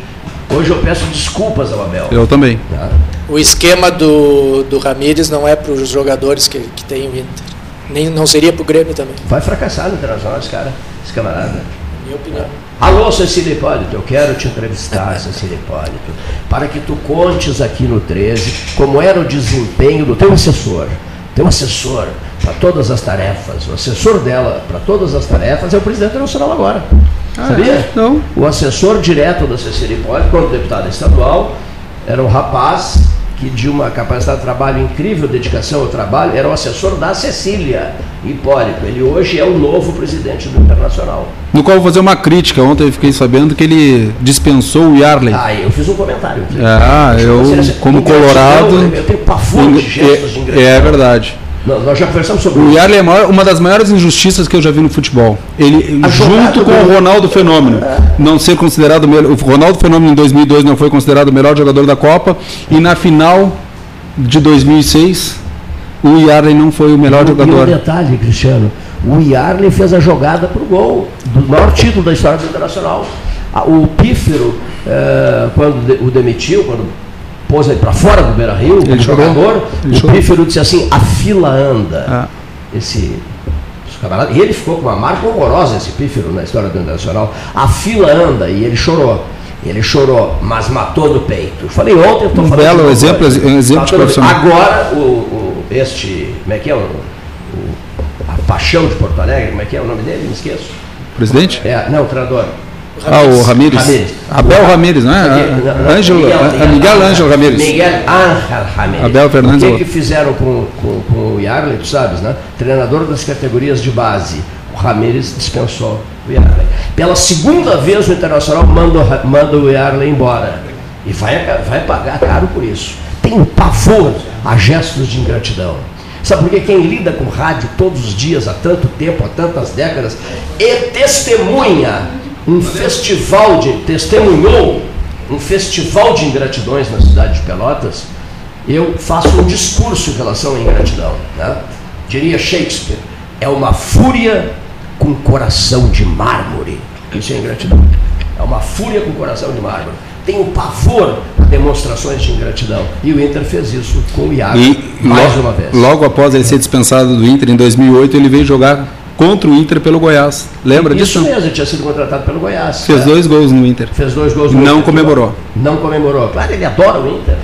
hoje eu peço desculpas ao Abel. Eu também. Tá? O esquema do, do Ramires não é para os jogadores que, que tem o Inter. Nem, não seria para o Grêmio também. Vai fracassar no Internacional esse cara, esse camarada. Minha opinião. Alô, Cecília Hipólito, eu quero te entrevistar, <laughs> Cecília Hipólito, para que tu contes aqui no 13 como era o desempenho do teu assessor. Teu assessor para todas as tarefas, o assessor dela para todas as tarefas é o presidente nacional agora. Ah, Sabia? É? Não. O assessor direto da Cecília Hipólito, quando deputada estadual, era um rapaz que de uma capacidade de trabalho incrível, dedicação ao trabalho, era o assessor da Cecília Hipólito. Ele hoje é o novo presidente do Internacional. No qual vou fazer uma crítica. Ontem eu fiquei sabendo que ele dispensou o Yarley. Ah, eu fiz um comentário. Ah, eu, como colorado... Eu tenho pavor de gestos de É, é verdade nós já conversamos sobre o Yarley é uma das maiores injustiças que eu já vi no futebol. Ele, junto com o Ronaldo Fenômeno, é. não ser considerado o Ronaldo Fenômeno em 2002 não foi considerado o melhor jogador da Copa e na final de 2006 o Yarley não foi o melhor e, jogador. E um detalhe, Cristiano, o Yarley fez a jogada para o gol do maior título da história do Internacional. O Pífero, é, quando o demitiu, quando pôs ele para fora do Beira Rio, ele jogador, ele o Pífero disse assim, a fila anda. Ah. Esse camarada, e ele ficou com uma marca horrorosa, esse Pífero, na história do Internacional. A fila anda, e ele chorou. Ele chorou, mas matou no peito. Eu falei ontem, eu estou um falando. Belo exemplo, um exemplo de Agora, o, o, este, como é que é? O, o, a paixão de Porto Alegre, como é que é o nome dele? Me esqueço. Presidente? É, não, o treinador. Ah, o Ramires. Abel Ramires, não é? Ângelo, Miguel, Ângelo Ramires. Miguel Ángel Ramires. Abel Fernandes. O que, que fizeram com, com, com o Yarley, tu sabes, né? Treinador das categorias de base. O Ramires dispensou o Yarley. Pela segunda vez o Internacional manda, manda o Yarley embora. E vai, vai pagar caro por isso. Tem um pavor a gestos de ingratidão. Sabe por quê? Quem lida com rádio todos os dias, há tanto tempo, há tantas décadas, e testemunha um festival de. testemunhou um festival de ingratidões na cidade de Pelotas, eu faço um discurso em relação à ingratidão. Né? Diria Shakespeare, é uma fúria com coração de mármore. Isso é ingratidão. É uma fúria com coração de mármore. Tem o pavor a demonstrações de ingratidão. E o Inter fez isso com o Iago, e mais logo, uma vez. Logo após ele ser dispensado do Inter em 2008, ele veio jogar contra o Inter pelo Goiás. Lembra Isso disso? Isso mesmo, ele tinha sido contratado pelo Goiás. Fez dois gols no Inter. Fez dois gols no Não Inter. comemorou. Não comemorou. Claro, ele adora o Inter.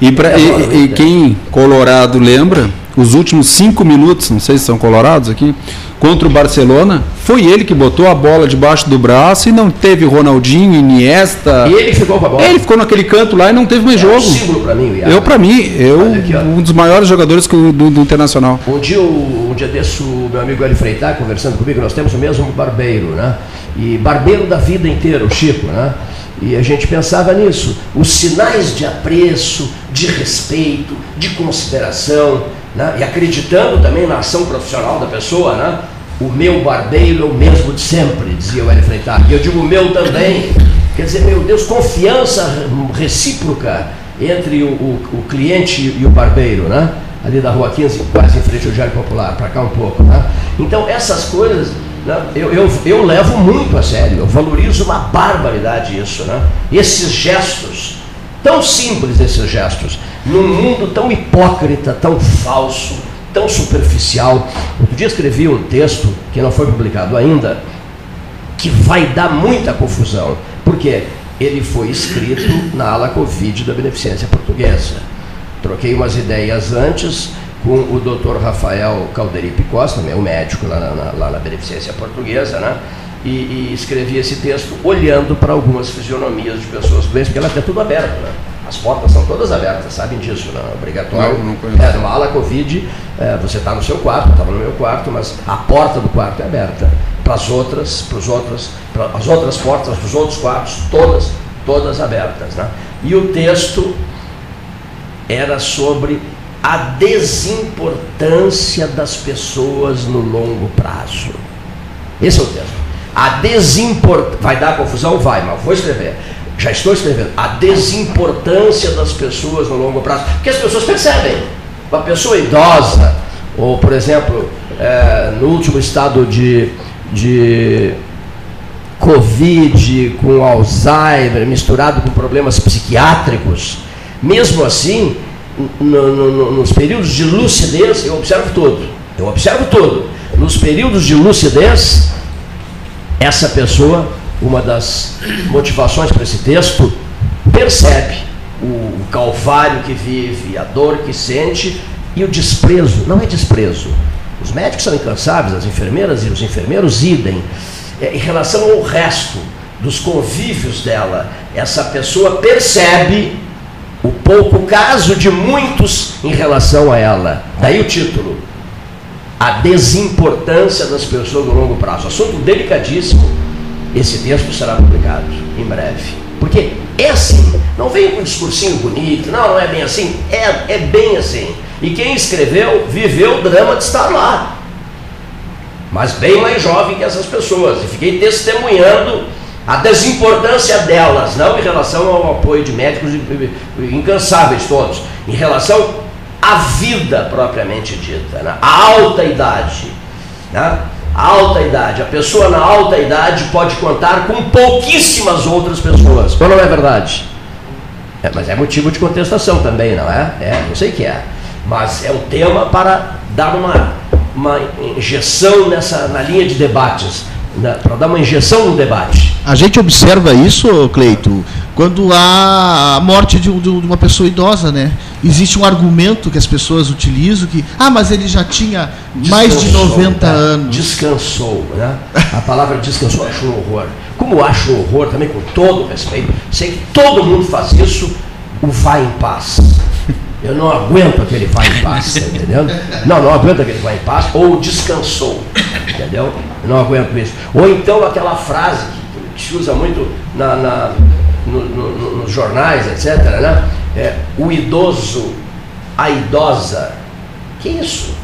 E, pra, e, quem Colorado lembra, os últimos cinco minutos, não sei se são colorados aqui, contra o Barcelona, foi ele que botou a bola debaixo do braço e não teve Ronaldinho, Iniesta. E ele ficou com a bola. Ele ficou naquele canto lá e não teve mais é jogo. Um símbolo para mim, Eu para mim, eu aqui, um dos maiores jogadores do, do, Internacional. Um dia, um dia desse, o meu amigo Eli Freitas conversando comigo, nós temos o mesmo barbeiro, né? E barbeiro da vida inteira, o Chico, né? E a gente pensava nisso, os sinais de apreço, de respeito, de consideração, né? e acreditando também na ação profissional da pessoa, né? o meu barbeiro é o mesmo de sempre, dizia o Hélio Freitas. E eu digo o meu também. Quer dizer, meu Deus, confiança recíproca entre o, o, o cliente e o barbeiro, né? Ali da Rua 15, quase em frente ao Diário Popular, para cá um pouco. Né? Então, essas coisas né, eu, eu, eu levo muito a sério, eu valorizo uma barbaridade isso. Né? Esses gestos, tão simples esses gestos, num mundo tão hipócrita, tão falso, tão superficial. Outro dia escrevi um texto que não foi publicado ainda, que vai dar muita confusão, porque ele foi escrito na ala Covid da Beneficência Portuguesa. Troquei umas ideias antes com o doutor Rafael Calderipe Costa, meu médico lá na, lá na Beneficência Portuguesa, né? E, e escrevi esse texto olhando para algumas fisionomias de pessoas doentes, porque ela está tudo aberto, né? As portas são todas abertas, sabem disso, não é obrigatório. Não, não é, numa ala Covid, é, você está no seu quarto, estava no meu quarto, mas a porta do quarto é aberta. Para as outras, para os outros, para as outras portas dos outros quartos, todas, todas abertas. Né? E o texto era sobre a desimportância das pessoas no longo prazo. Esse é o texto. A desimportância. Vai dar confusão? Vai, mas vou escrever já estou escrevendo, a desimportância das pessoas no longo prazo, porque as pessoas percebem. Uma pessoa idosa, ou por exemplo, é, no último estado de, de Covid, com Alzheimer, misturado com problemas psiquiátricos, mesmo assim, no, no, nos períodos de lucidez, eu observo tudo. Eu observo tudo. Nos períodos de lucidez, essa pessoa uma das motivações para esse texto, percebe o calvário que vive, a dor que sente e o desprezo. Não é desprezo. Os médicos são incansáveis, as enfermeiras e os enfermeiros idem. É, em relação ao resto dos convívios dela, essa pessoa percebe o pouco caso de muitos em relação a ela. Daí o título. A desimportância das pessoas no longo prazo. Assunto delicadíssimo esse texto será publicado em breve. Porque é assim, não vem com um discursinho bonito, não, não é bem assim, é, é bem assim. E quem escreveu viveu o drama de estar lá. Mas bem mais jovem que essas pessoas. E fiquei testemunhando a desimportância delas, não em relação ao apoio de médicos incansáveis todos, em relação à vida propriamente dita, né? a alta idade. Né? alta idade. A pessoa na alta idade pode contar com pouquíssimas outras pessoas. Ou não é verdade? É, mas é motivo de contestação também, não é? É, não sei que é. Mas é um tema para dar uma, uma injeção nessa, na linha de debates para dar uma injeção no debate. A gente observa isso, Cleito, quando há a morte de, de, uma pessoa idosa, né? Existe um argumento que as pessoas utilizam que, ah, mas ele já tinha descansou, mais de 90 né? anos. Descansou, né? A palavra descansou, acho um horror. Como acho um horror também, com todo respeito, sei que todo mundo faz isso, o vai em paz. Eu não aguento aquele vai em paz, tá entendendo? Não, não aguento aquele vai em paz, ou descansou, entendeu? Eu não aguento isso. Ou então aquela frase que se usa muito na, na no, no, nos jornais, etc., né? É, o idoso, a idosa. Que isso?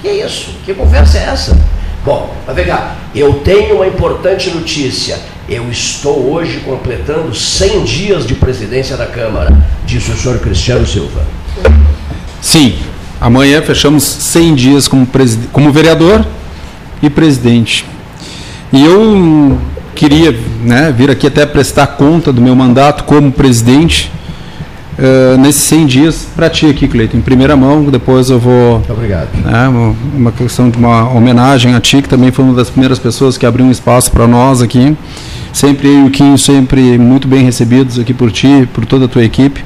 Que isso? Que conversa é essa? Bom, mas vem cá, eu tenho uma importante notícia. Eu estou hoje completando 100 dias de presidência da Câmara, disse o senhor Cristiano Silva. Sim, amanhã fechamos 100 dias como, como vereador e presidente. E eu queria né, vir aqui até prestar conta do meu mandato como presidente uh, nesses 100 dias para ti aqui, Cleiton, em primeira mão. Depois eu vou. Muito obrigado. Né, uma, questão de uma homenagem a ti, que também foi uma das primeiras pessoas que abriu um espaço para nós aqui. Sempre eu e o Quinho, sempre muito bem recebidos aqui por ti, por toda a tua equipe.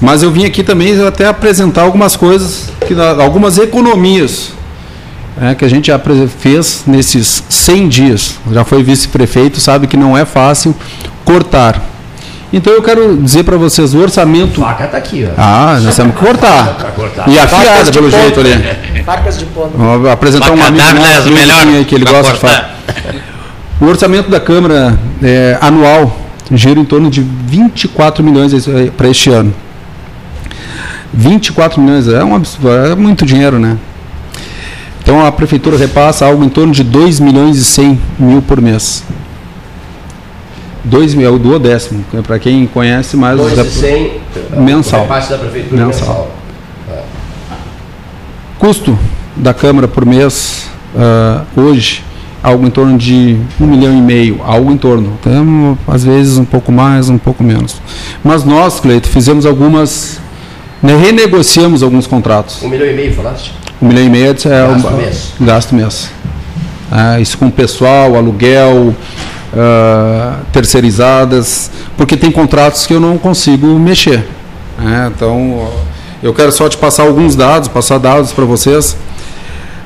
Mas eu vim aqui também até apresentar algumas coisas, que, algumas economias é, que a gente já fez nesses 100 dias. Já foi vice-prefeito, sabe que não é fácil cortar. Então eu quero dizer para vocês, o orçamento. A faca está aqui, ó. Ah, nós temos que cortar. cortar. E afiada, pelo ponto. jeito ali. Facas de ponta. Vou apresentar Faca um amigo nosso, é melhor que ele gosta cortar. de falar. O orçamento da Câmara é, anual gira em torno de 24 milhões para este ano. 24 milhões é, um, é muito dinheiro, né? Então a prefeitura repassa algo em torno de 2 milhões e 100 mil por mês. 2 mil, é o duodécimo, né? para quem conhece mais 2 e 100 mensal. da prefeitura mensal. mensal. É. Custo da Câmara por mês, uh, hoje, algo em torno de um milhão e meio, algo em torno. Então, às vezes um pouco mais, um pouco menos. Mas nós, Cleito, fizemos algumas né, renegociamos alguns contratos. Um milhão e meio, falaste? Um milhão e meio é gasto o mês. Gasto mês. É, isso com pessoal, aluguel, uh, terceirizadas, porque tem contratos que eu não consigo mexer. É, então, eu quero só te passar alguns dados, passar dados para vocês.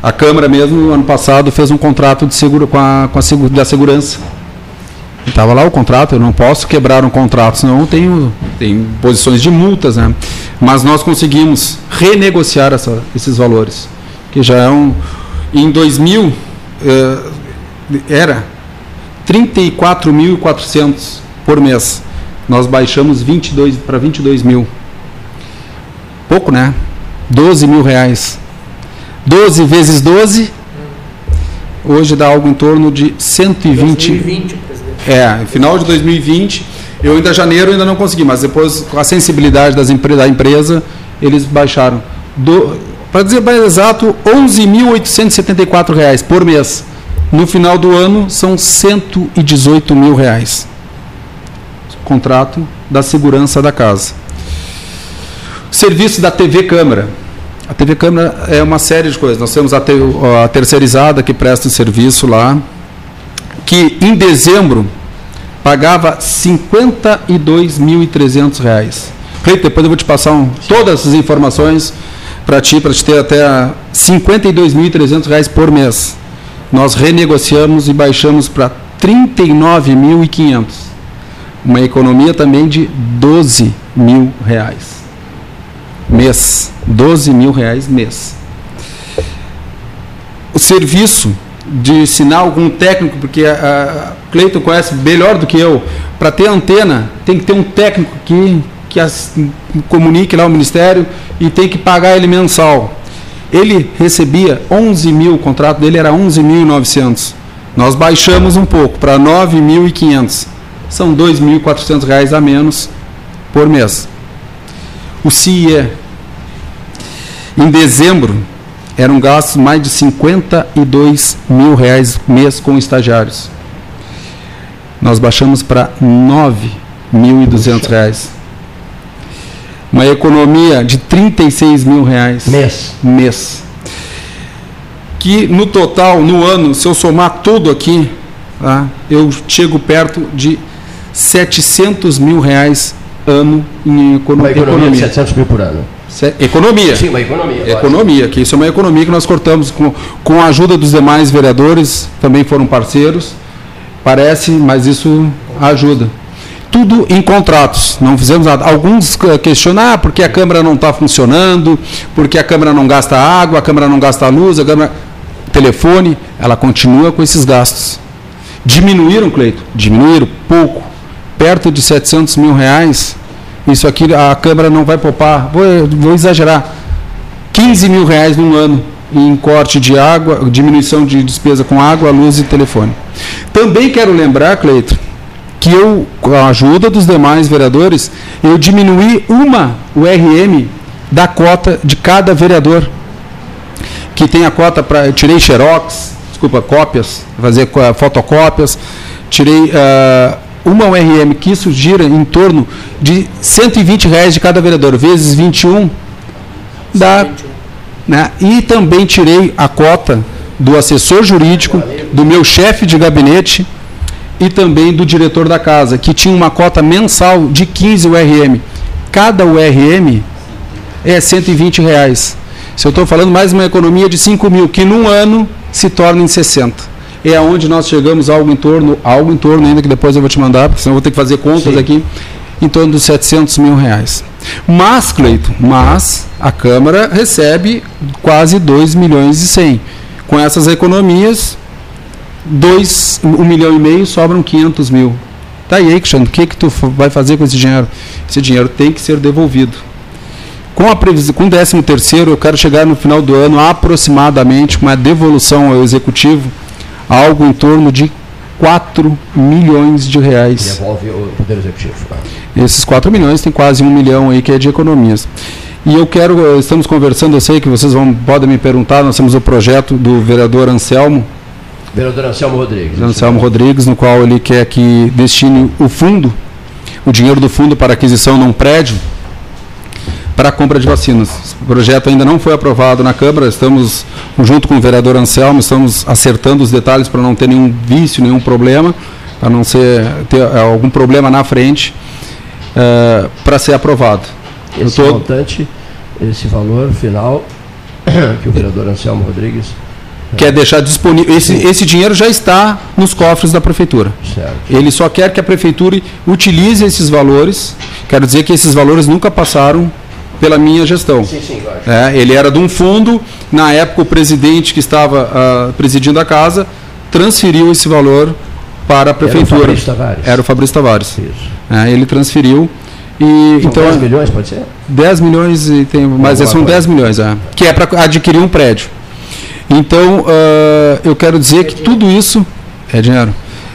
A Câmara mesmo, no ano passado, fez um contrato de seguro com a, com a da segurança Estava lá o contrato, eu não posso quebrar um contrato, senão tenho tem posições de multas, né? Mas nós conseguimos renegociar essa, esses valores, que já é um. Em 2000 eh, era 34.400 por mês. Nós baixamos 22 para 22 mil. Pouco, né? 12 mil reais. 12 vezes 12, hoje dá algo em torno de 120. 2020, é, final de 2020, eu ainda janeiro ainda não consegui, mas depois com a sensibilidade das empre da empresa, eles baixaram. Para dizer mais exato, R$ 11.874 por mês. No final do ano são 118 mil reais. Contrato da segurança da casa. Serviço da TV Câmara. A TV Câmara é uma série de coisas. Nós temos a, te a terceirizada que presta o serviço lá que em dezembro pagava R$ 52.300. Rei, depois eu vou te passar um, todas essas informações para ti, para te ter até R$ 52.300 por mês. Nós renegociamos e baixamos para R$ 39.500. Uma economia também de 12 mil reais. Mês. 12 mil reais mês. O serviço de sinal algum técnico, porque a, a Cleiton conhece melhor do que eu, para ter antena, tem que ter um técnico que, que as, comunique lá o Ministério e tem que pagar ele mensal. Ele recebia 11 mil, o contrato dele era 11.900. Nós baixamos um pouco para 9.500. São 2.400 reais a menos por mês. O CIE, em dezembro, eram gastos mais de 52 mil reais mês com estagiários. Nós baixamos para 9.200 reais. Uma economia de 36 mil reais. Mês. Mês. Que no total, no ano, se eu somar tudo aqui, tá? eu chego perto de 700 mil reais ano em econo uma economia. economia. de 700 mil por ano. Economia. Sim, uma economia. Economia, que isso é uma economia que nós cortamos com, com a ajuda dos demais vereadores, também foram parceiros. Parece, mas isso ajuda. Tudo em contratos, não fizemos nada. Alguns questionam ah, porque a Câmara não está funcionando, porque a Câmara não gasta água, a Câmara não gasta luz, a Câmara. Telefone, ela continua com esses gastos. Diminuíram, Cleito? Diminuíram pouco. Perto de 700 mil reais isso aqui a Câmara não vai poupar, vou, vou exagerar, 15 mil reais num ano em corte de água, diminuição de despesa com água, luz e telefone. Também quero lembrar, Cleito, que eu, com a ajuda dos demais vereadores, eu diminuí uma URM da cota de cada vereador. Que tem a cota para. Tirei xerox, desculpa, cópias, fazer fotocópias, tirei uh, uma URM que isso gira em torno de 120 reais de cada vereador, vezes 21, dá. Né? E também tirei a cota do assessor jurídico, do meu chefe de gabinete e também do diretor da casa, que tinha uma cota mensal de 15 URM. Cada URM é 120 reais. Se eu estou falando mais uma economia de 5 mil, que num ano se torna em 60 é aonde nós chegamos algo em torno, algo em torno ainda que depois eu vou te mandar, porque senão eu vou ter que fazer contas Sim. aqui, em torno dos 700 mil reais. Mas, Cleito, mas a Câmara recebe quase 2 milhões e 100. Com essas economias, 2, 1 milhão e meio sobram 500 mil. Tá aí, Cristiano, o que, que tu vai fazer com esse dinheiro? Esse dinheiro tem que ser devolvido. Com, a previsão, com o 13 terceiro, eu quero chegar no final do ano aproximadamente com uma devolução ao Executivo algo em torno de 4 milhões de reais. Devolve o Poder Executivo. Esses 4 milhões tem quase um milhão aí que é de economias. E eu quero, estamos conversando, eu sei que vocês vão, podem me perguntar, nós temos o projeto do vereador Anselmo. Vereador Anselmo Rodrigues. Anselmo Rodrigues, no qual ele quer que destine o fundo, o dinheiro do fundo para aquisição de um prédio, para a compra de vacinas. O projeto ainda não foi aprovado na Câmara, estamos, junto com o vereador Anselmo, estamos acertando os detalhes para não ter nenhum vício, nenhum problema, para não ser, ter eh, algum problema na frente, uh, para ser aprovado. Esse tô... montante, esse valor final <coughs> que o vereador Anselmo Rodrigues quer deixar disponível. Esse, esse dinheiro já está nos cofres da prefeitura. Certo. Ele só quer que a prefeitura utilize esses valores. Quero dizer que esses valores nunca passaram pela minha gestão. Sim, sim, é, ele era de um fundo, na época o presidente que estava uh, presidindo a casa transferiu esse valor para a prefeitura. Era o Fabrício Tavares. Era o Fabrício Tavares. É, ele transferiu. E, são então, 10 milhões, pode ser? 10 milhões, e tem, mas são 10 milhões, é, que é para adquirir um prédio. Então, uh, eu quero dizer que tudo isso é dinheiro.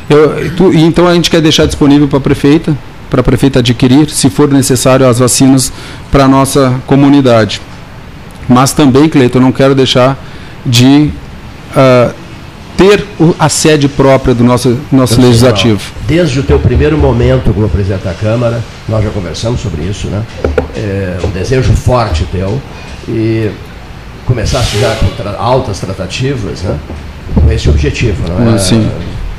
Eu, tu, então, a gente quer deixar disponível para a prefeita, para a prefeita adquirir, se for necessário, as vacinas para a nossa comunidade. Mas também, Cleiton, eu não quero deixar de uh, ter a sede própria do nosso, nosso legislativo. Desde o teu primeiro momento como presidente da Câmara, nós já conversamos sobre isso, né? É um desejo forte teu e começaste já com tra altas tratativas, né? Com esse objetivo, não é, Sim.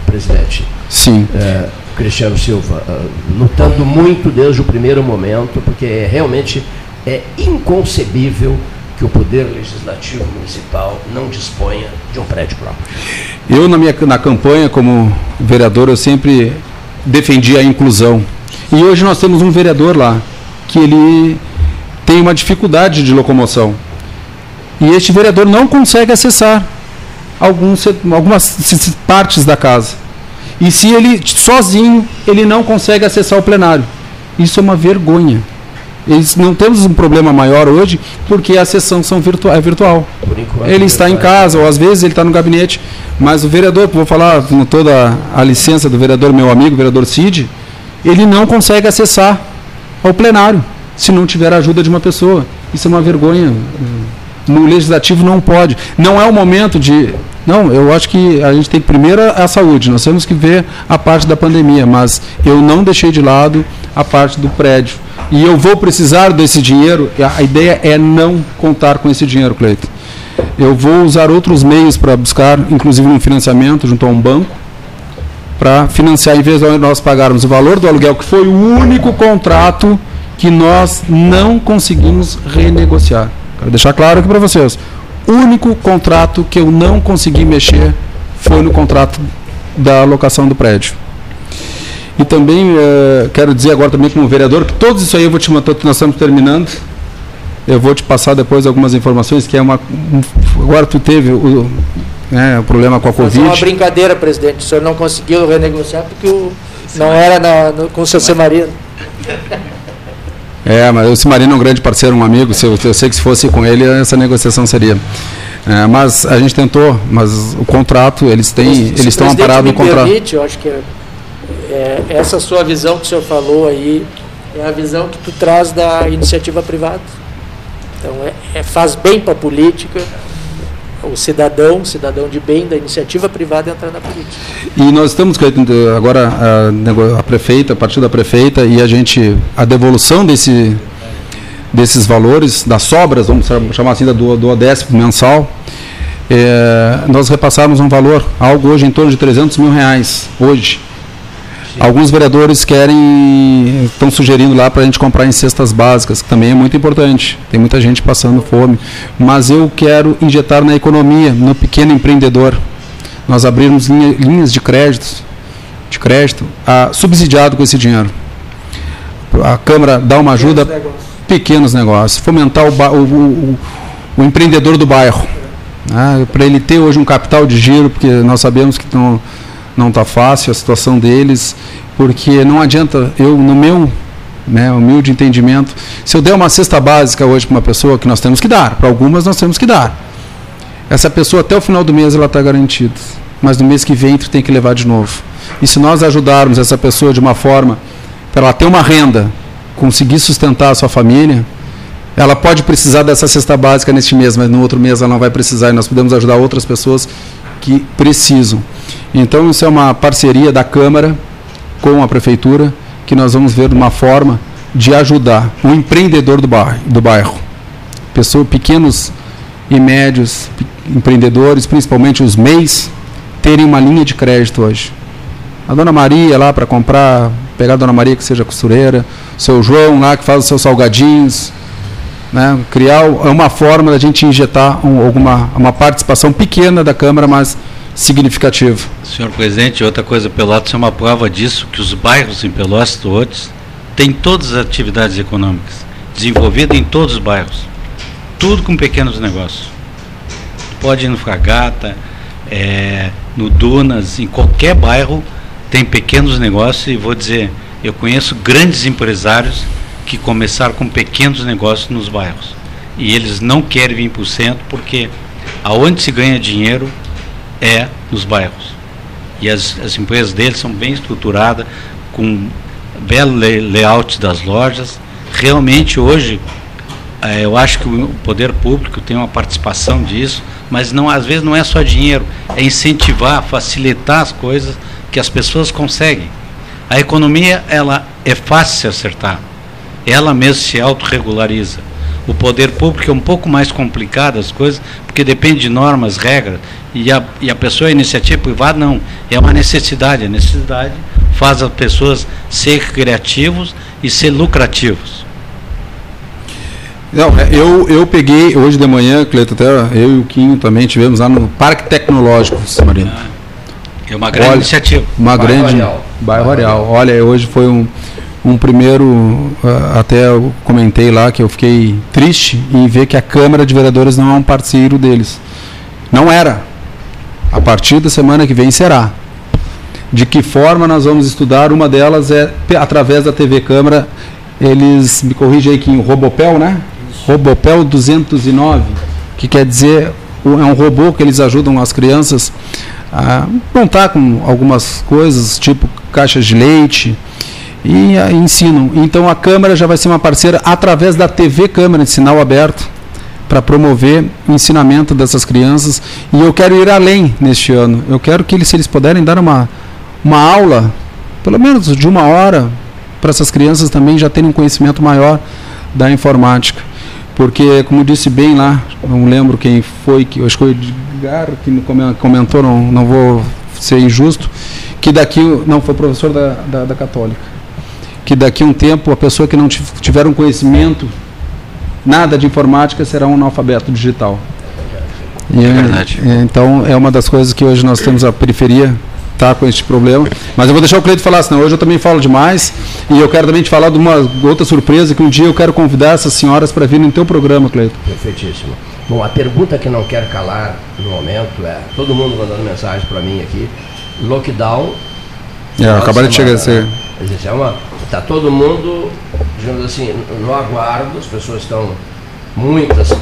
presidente? Sim. É, Cristiano Silva, uh, lutando muito desde o primeiro momento, porque é, realmente é inconcebível que o Poder Legislativo Municipal não disponha de um prédio próprio. Eu, na minha na campanha como vereador, eu sempre defendi a inclusão. E hoje nós temos um vereador lá que ele tem uma dificuldade de locomoção. E este vereador não consegue acessar algumas partes da casa. E se ele sozinho ele não consegue acessar o plenário. Isso é uma vergonha. Eles não temos um problema maior hoje porque a sessão são é virtual. ele está em casa ou às vezes ele está no gabinete, mas o vereador, vou falar com toda a licença do vereador, meu amigo, vereador Cid, ele não consegue acessar ao plenário se não tiver a ajuda de uma pessoa. Isso é uma vergonha. No legislativo não pode. Não é o momento de não, eu acho que a gente tem primeiro a saúde, nós temos que ver a parte da pandemia, mas eu não deixei de lado a parte do prédio. E eu vou precisar desse dinheiro, a ideia é não contar com esse dinheiro, Cleiton. Eu vou usar outros meios para buscar, inclusive um financiamento junto a um banco, para financiar, em vez de nós pagarmos o valor do aluguel, que foi o único contrato que nós não conseguimos renegociar. Quero deixar claro aqui para vocês. O único contrato que eu não consegui mexer foi no contrato da locação do prédio. E também uh, quero dizer agora também como vereador que todos isso aí eu vou te mandar, nós estamos terminando. Eu vou te passar depois algumas informações que é uma agora tu teve o, né, o problema com a Covid. Foi uma brincadeira, presidente. O senhor não conseguiu renegociar porque o, não era na, no, com o seu Semarino. <laughs> É, mas o Cimarino é um grande parceiro, um amigo. Eu, eu sei que se fosse com ele, essa negociação seria. É, mas a gente tentou, mas o contrato, eles têm, se eles estão amparados no contrato. Permite, eu acho que é, é, essa sua visão que o senhor falou aí é a visão que tu traz da iniciativa privada. Então é, é faz bem para a política o cidadão, cidadão de bem da iniciativa privada entrar na política. E nós estamos agora a, a prefeita, a partir da prefeita e a gente a devolução desse desses valores, das sobras, vamos chamar assim, do, do ODESP mensal, é, nós repassarmos um valor, algo hoje em torno de 300 mil reais, hoje, Alguns vereadores querem, estão sugerindo lá para a gente comprar em cestas básicas, que também é muito importante. Tem muita gente passando fome. Mas eu quero injetar na economia, no pequeno empreendedor. Nós abrirmos linha, linhas de crédito, de crédito, a, subsidiado com esse dinheiro. A Câmara dá uma ajuda, pequenos negócios, pequenos negócios fomentar o, o, o, o empreendedor do bairro. Né, para ele ter hoje um capital de giro, porque nós sabemos que não não está fácil a situação deles, porque não adianta eu, no meu né, humilde entendimento, se eu der uma cesta básica hoje para uma pessoa, que nós temos que dar, para algumas nós temos que dar, essa pessoa até o final do mês ela está garantida, mas no mês que vem tu tem que levar de novo. E se nós ajudarmos essa pessoa de uma forma para ela ter uma renda, conseguir sustentar a sua família, ela pode precisar dessa cesta básica neste mês, mas no outro mês ela não vai precisar e nós podemos ajudar outras pessoas que precisam. Então, isso é uma parceria da Câmara com a Prefeitura, que nós vamos ver uma forma de ajudar o empreendedor do bairro, do bairro. Pessoas, pequenos e médios empreendedores, principalmente os MEIs, terem uma linha de crédito hoje. A dona Maria lá para comprar, pegar a dona Maria que seja costureira, o seu João lá que faz os seus salgadinhos, né? criar é uma forma da gente injetar um, alguma uma participação pequena da Câmara, mas significativo. Senhor presidente, outra coisa, Pelotas é uma prova disso, que os bairros em Pelotas todos têm todas as atividades econômicas, desenvolvidas em todos os bairros, tudo com pequenos negócios. Pode ir no Fragata, é, no Dunas, em qualquer bairro tem pequenos negócios e vou dizer, eu conheço grandes empresários que começaram com pequenos negócios nos bairros. E eles não querem vir para o centro porque aonde se ganha dinheiro é nos bairros. E as, as empresas deles são bem estruturadas, com belo layout das lojas. Realmente hoje é, eu acho que o poder público tem uma participação disso, mas não às vezes não é só dinheiro, é incentivar, facilitar as coisas que as pessoas conseguem. A economia ela é fácil se acertar, ela mesma se autorregulariza. O poder público é um pouco mais complicado as coisas, porque depende de normas, regras, e a, e a pessoa, a iniciativa privada, não. É uma necessidade. A necessidade faz as pessoas ser criativos e ser lucrativos. Não, é, eu, eu peguei hoje de manhã, Cleiton, até eu e o Quinho também tivemos lá no Parque Tecnológico, Samarino. É uma grande Olha, iniciativa. Uma bairro grande. Areal. Bairro Areal. Olha, hoje foi um, um primeiro, até eu comentei lá que eu fiquei triste em ver que a Câmara de Vereadores não é um parceiro deles. Não era. A partir da semana que vem será. De que forma nós vamos estudar? Uma delas é através da TV Câmara. Eles me corrigem aí que o Robopel, né? Robopel 209, que quer dizer é um robô que eles ajudam as crianças a montar com algumas coisas, tipo caixas de leite, e a, ensinam. Então a Câmara já vai ser uma parceira através da TV Câmara de sinal aberto para promover o ensinamento dessas crianças. E eu quero ir além neste ano. Eu quero que eles, se eles puderem dar uma, uma aula, pelo menos de uma hora, para essas crianças também já terem um conhecimento maior da informática. Porque, como disse bem lá, não lembro quem foi, que acho que foi o Edgar que comentou, não, não vou ser injusto, que daqui, não, foi professor da, da, da Católica, que daqui a um tempo a pessoa que não tiver um conhecimento, nada de informática, será um analfabeto digital. E, é verdade. É, então, é uma das coisas que hoje nós temos a periferia tá com este problema. Mas eu vou deixar o Cleito falar, senão hoje eu também falo demais. E eu quero também te falar de uma outra surpresa, que um dia eu quero convidar essas senhoras para vir no teu programa, Cleito. Perfeitíssimo. Bom, a pergunta que não quero calar no momento é, todo mundo mandando mensagem para mim aqui, lockdown. É, acabaram de chegar a ser. Né? É uma, tá todo mundo, digamos assim, no aguardo, as pessoas estão muitas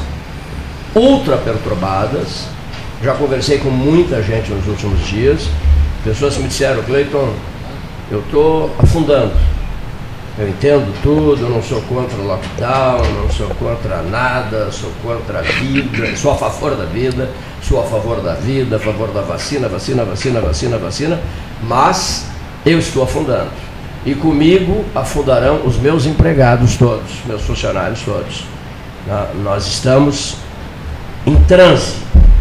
ultra perturbadas. Já conversei com muita gente nos últimos dias Pessoas me disseram, Cleiton, eu estou afundando. Eu entendo tudo, não sou contra o lockdown, não sou contra nada, sou contra a vida, sou a favor da vida, sou a favor da vida, a favor da vacina, vacina, vacina, vacina, vacina, mas eu estou afundando. E comigo afundarão os meus empregados todos, meus funcionários todos. Nós estamos em transe.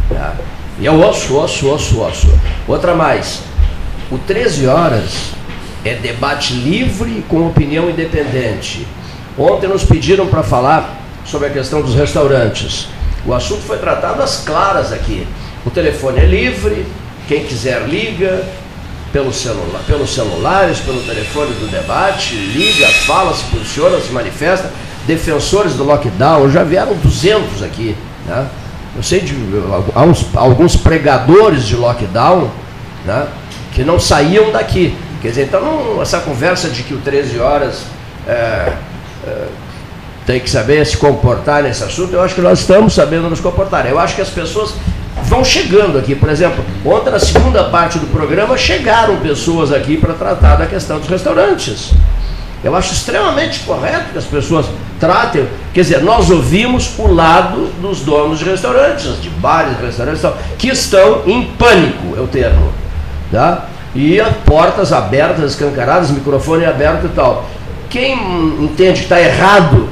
Tá? E é osso, osso, osso, osso. Outra mais. O 13 horas é debate livre com opinião independente. Ontem nos pediram para falar sobre a questão dos restaurantes. O assunto foi tratado às claras aqui. O telefone é livre, quem quiser liga, pelo celular, pelos celulares, pelo telefone do debate, liga, fala, se posiciona, se manifesta. Defensores do lockdown, já vieram 200 aqui. Né? Eu sei de alguns, alguns pregadores de lockdown, né? que não saíam daqui. Quer dizer, então não, essa conversa de que o 13 horas é, é, tem que saber se comportar nesse assunto, eu acho que nós estamos sabendo nos comportar. Eu acho que as pessoas vão chegando aqui. Por exemplo, ontem na segunda parte do programa chegaram pessoas aqui para tratar da questão dos restaurantes. Eu acho extremamente correto que as pessoas tratem. Quer dizer, nós ouvimos o lado dos donos de restaurantes, de bares, restaurantes, que estão em pânico, é o termo. Tá? E portas abertas, escancaradas, microfone aberto e tal. Quem entende que está errado,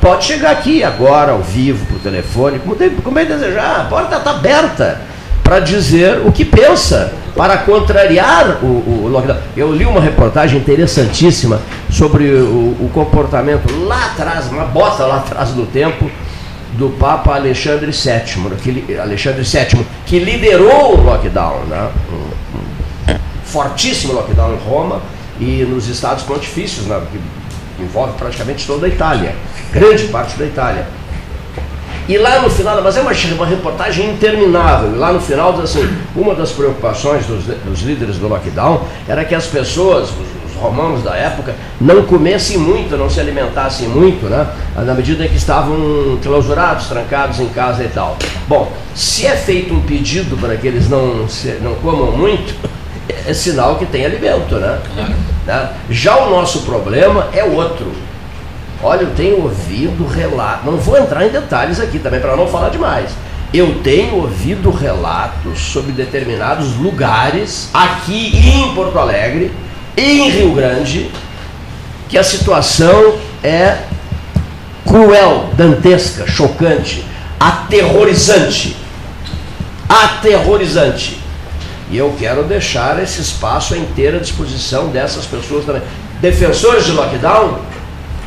pode chegar aqui agora, ao vivo, por telefone, como, tem, como bem desejar. A porta está aberta para dizer o que pensa, para contrariar o, o, lockdown. Eu li uma reportagem interessantíssima sobre o, o comportamento lá atrás, uma bota lá atrás do tempo, do Papa Alexandre VII, que, Alexandre VII, que liderou o lockdown. Né? fortíssimo lockdown em Roma e nos estados pontifícios, né, envolve praticamente toda a Itália, grande parte da Itália. E lá no final, mas é uma, uma reportagem interminável, e lá no final, assim, uma das preocupações dos, dos líderes do lockdown era que as pessoas, os, os romanos da época, não comessem muito, não se alimentassem muito, né? na medida em que estavam clausurados, trancados em casa e tal. Bom, se é feito um pedido para que eles não, se, não comam muito, é sinal que tem alimento, né? Claro. né? Já o nosso problema é outro. Olha, eu tenho ouvido relatos, não vou entrar em detalhes aqui também para não falar demais. Eu tenho ouvido relatos sobre determinados lugares aqui em Porto Alegre e em Rio Grande que a situação é cruel, dantesca, chocante, aterrorizante. Aterrorizante. E eu quero deixar esse espaço à inteira disposição dessas pessoas também. Defensores de lockdown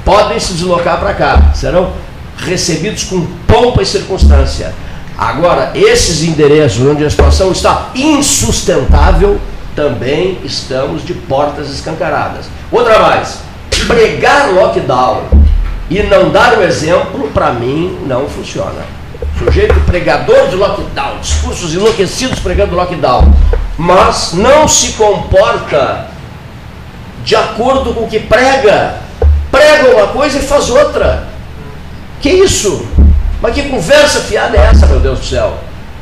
podem se deslocar para cá, serão recebidos com pompa e circunstância. Agora, esses endereços onde a situação está insustentável, também estamos de portas escancaradas. Outra mais, pregar lockdown e não dar o exemplo, para mim, não funciona. Sujeito pregador de lockdown, discursos enlouquecidos pregando lockdown, mas não se comporta de acordo com o que prega. Prega uma coisa e faz outra. Que isso? Mas que conversa fiada é essa, meu Deus do céu?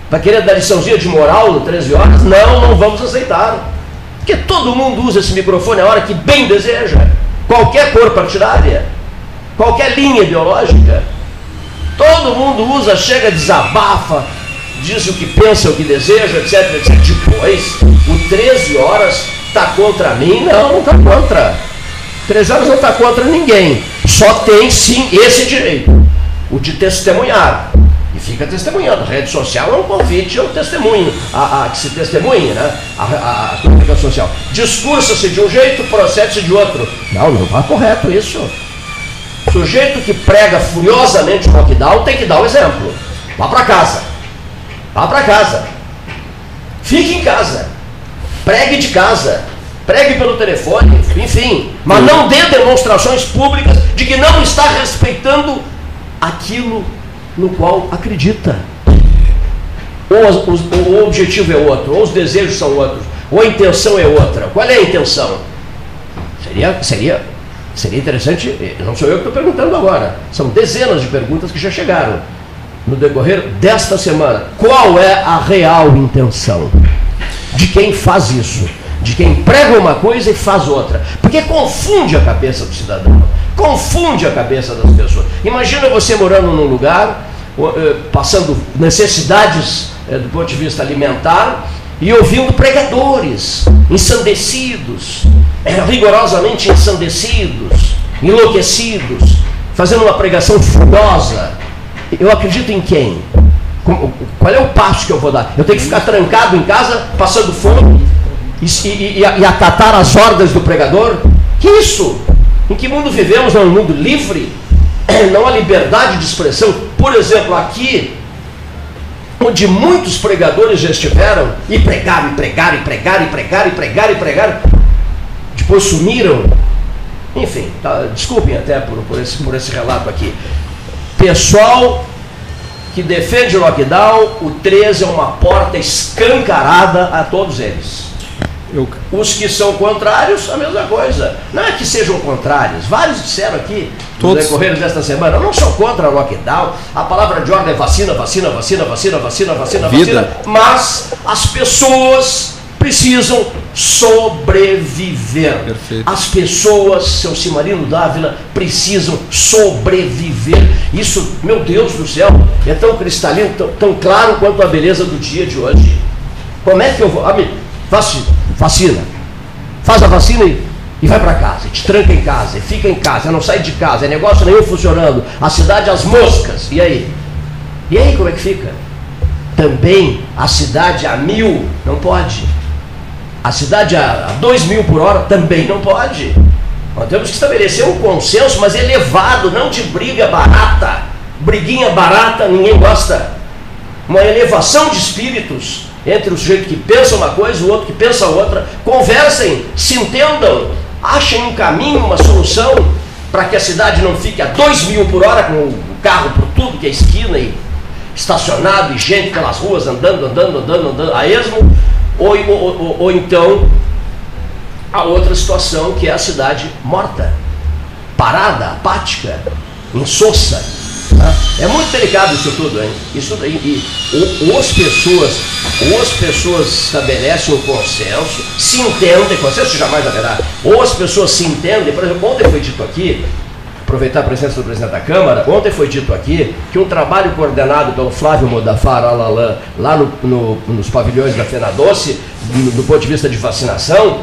Vai querer dar liçãozinha de moral no 13 horas? Não, não vamos aceitar. Porque todo mundo usa esse microfone a hora que bem deseja. Qualquer cor partidária, qualquer linha ideológica. Todo mundo usa, chega, desabafa, diz o que pensa, o que deseja, etc, etc. Depois, o 13 horas está contra mim? Não, não está contra. 13 horas não está contra ninguém. Só tem sim esse direito, o de testemunhar. E fica testemunhando. Rede social é um convite ao testemunho, a, a que se testemunhe, né? A, a comunicação social. Discursa-se de um jeito, procede-se de outro. Não, não está correto isso. Sujeito que prega furiosamente o lockdown tem que dar o um exemplo. Vá para casa. Vá para casa. Fique em casa. Pregue de casa. Pregue pelo telefone, enfim. Mas não dê demonstrações públicas de que não está respeitando aquilo no qual acredita. Ou, o objetivo é outro, ou os desejos são outros, ou a intenção é outra. Qual é a intenção? Seria, seria, seria interessante, não sou eu que estou perguntando agora, são dezenas de perguntas que já chegaram no decorrer desta semana. Qual é a real intenção de quem faz isso? De quem prega uma coisa e faz outra. Porque confunde a cabeça do cidadão confunde a cabeça das pessoas. Imagina você morando num lugar, eh, passando necessidades eh, do ponto de vista alimentar e ouvindo pregadores ensandecidos, eh, rigorosamente ensandecidos, enlouquecidos, fazendo uma pregação furiosa. Eu acredito em quem? Qual é o passo que eu vou dar? Eu tenho que ficar trancado em casa, passando fome e, e, e, e acatar as ordens do pregador? Que isso? Em que mundo vivemos? É um mundo livre? Não há liberdade de expressão. Por exemplo, aqui, onde muitos pregadores já estiveram, e pregaram, e pregaram, e pregaram, e pregaram, e pregaram, e pregaram, depois sumiram. Enfim, tá, desculpem até por, por, esse, por esse relato aqui. Pessoal que defende o lockdown, o 13 é uma porta escancarada a todos eles. Eu... Os que são contrários, a mesma coisa. Não é que sejam contrários. Vários disseram aqui Todos. no decorrer desta semana, eu não sou contra o lockdown. A palavra de ordem é vacina, vacina, vacina, vacina, vacina, vacina, Vida. vacina. Mas as pessoas precisam sobreviver. Perfeito. As pessoas, seu Cimarino Dávila, precisam sobreviver. Isso, meu Deus do céu, é tão cristalino, tão, tão claro quanto a beleza do dia de hoje. Como é que eu vou. Amigo, vacina vacina. Faz a vacina e, e vai para casa, te tranca em casa, e fica em casa, não sai de casa, é negócio nenhum funcionando, a cidade às moscas, e aí? E aí como é que fica? Também a cidade a mil não pode. A cidade a, a dois mil por hora também não pode. Nós temos que estabelecer um consenso, mas elevado, não de briga barata. Briguinha barata, ninguém gosta. Uma elevação de espíritos entre o sujeito que pensa uma coisa e o outro que pensa outra, conversem, se entendam, achem um caminho, uma solução para que a cidade não fique a 2 mil por hora com o carro por tudo que é esquina e estacionado e gente pelas ruas andando, andando, andando, andando a esmo, ou, ou, ou, ou então a outra situação que é a cidade morta, parada, apática, insossa, Tá? É muito delicado isso tudo, hein? Isso, e, e ou, as pessoas, ou as pessoas estabelecem um consenso, se entendem, consenso jamais haverá, ou as pessoas se entendem, por exemplo, ontem foi dito aqui, aproveitar a presença do presidente da Câmara, ontem foi dito aqui que um trabalho coordenado pelo Flávio Modafar Alalan, lá no, no, nos pavilhões da Fena Doce, do, do ponto de vista de vacinação,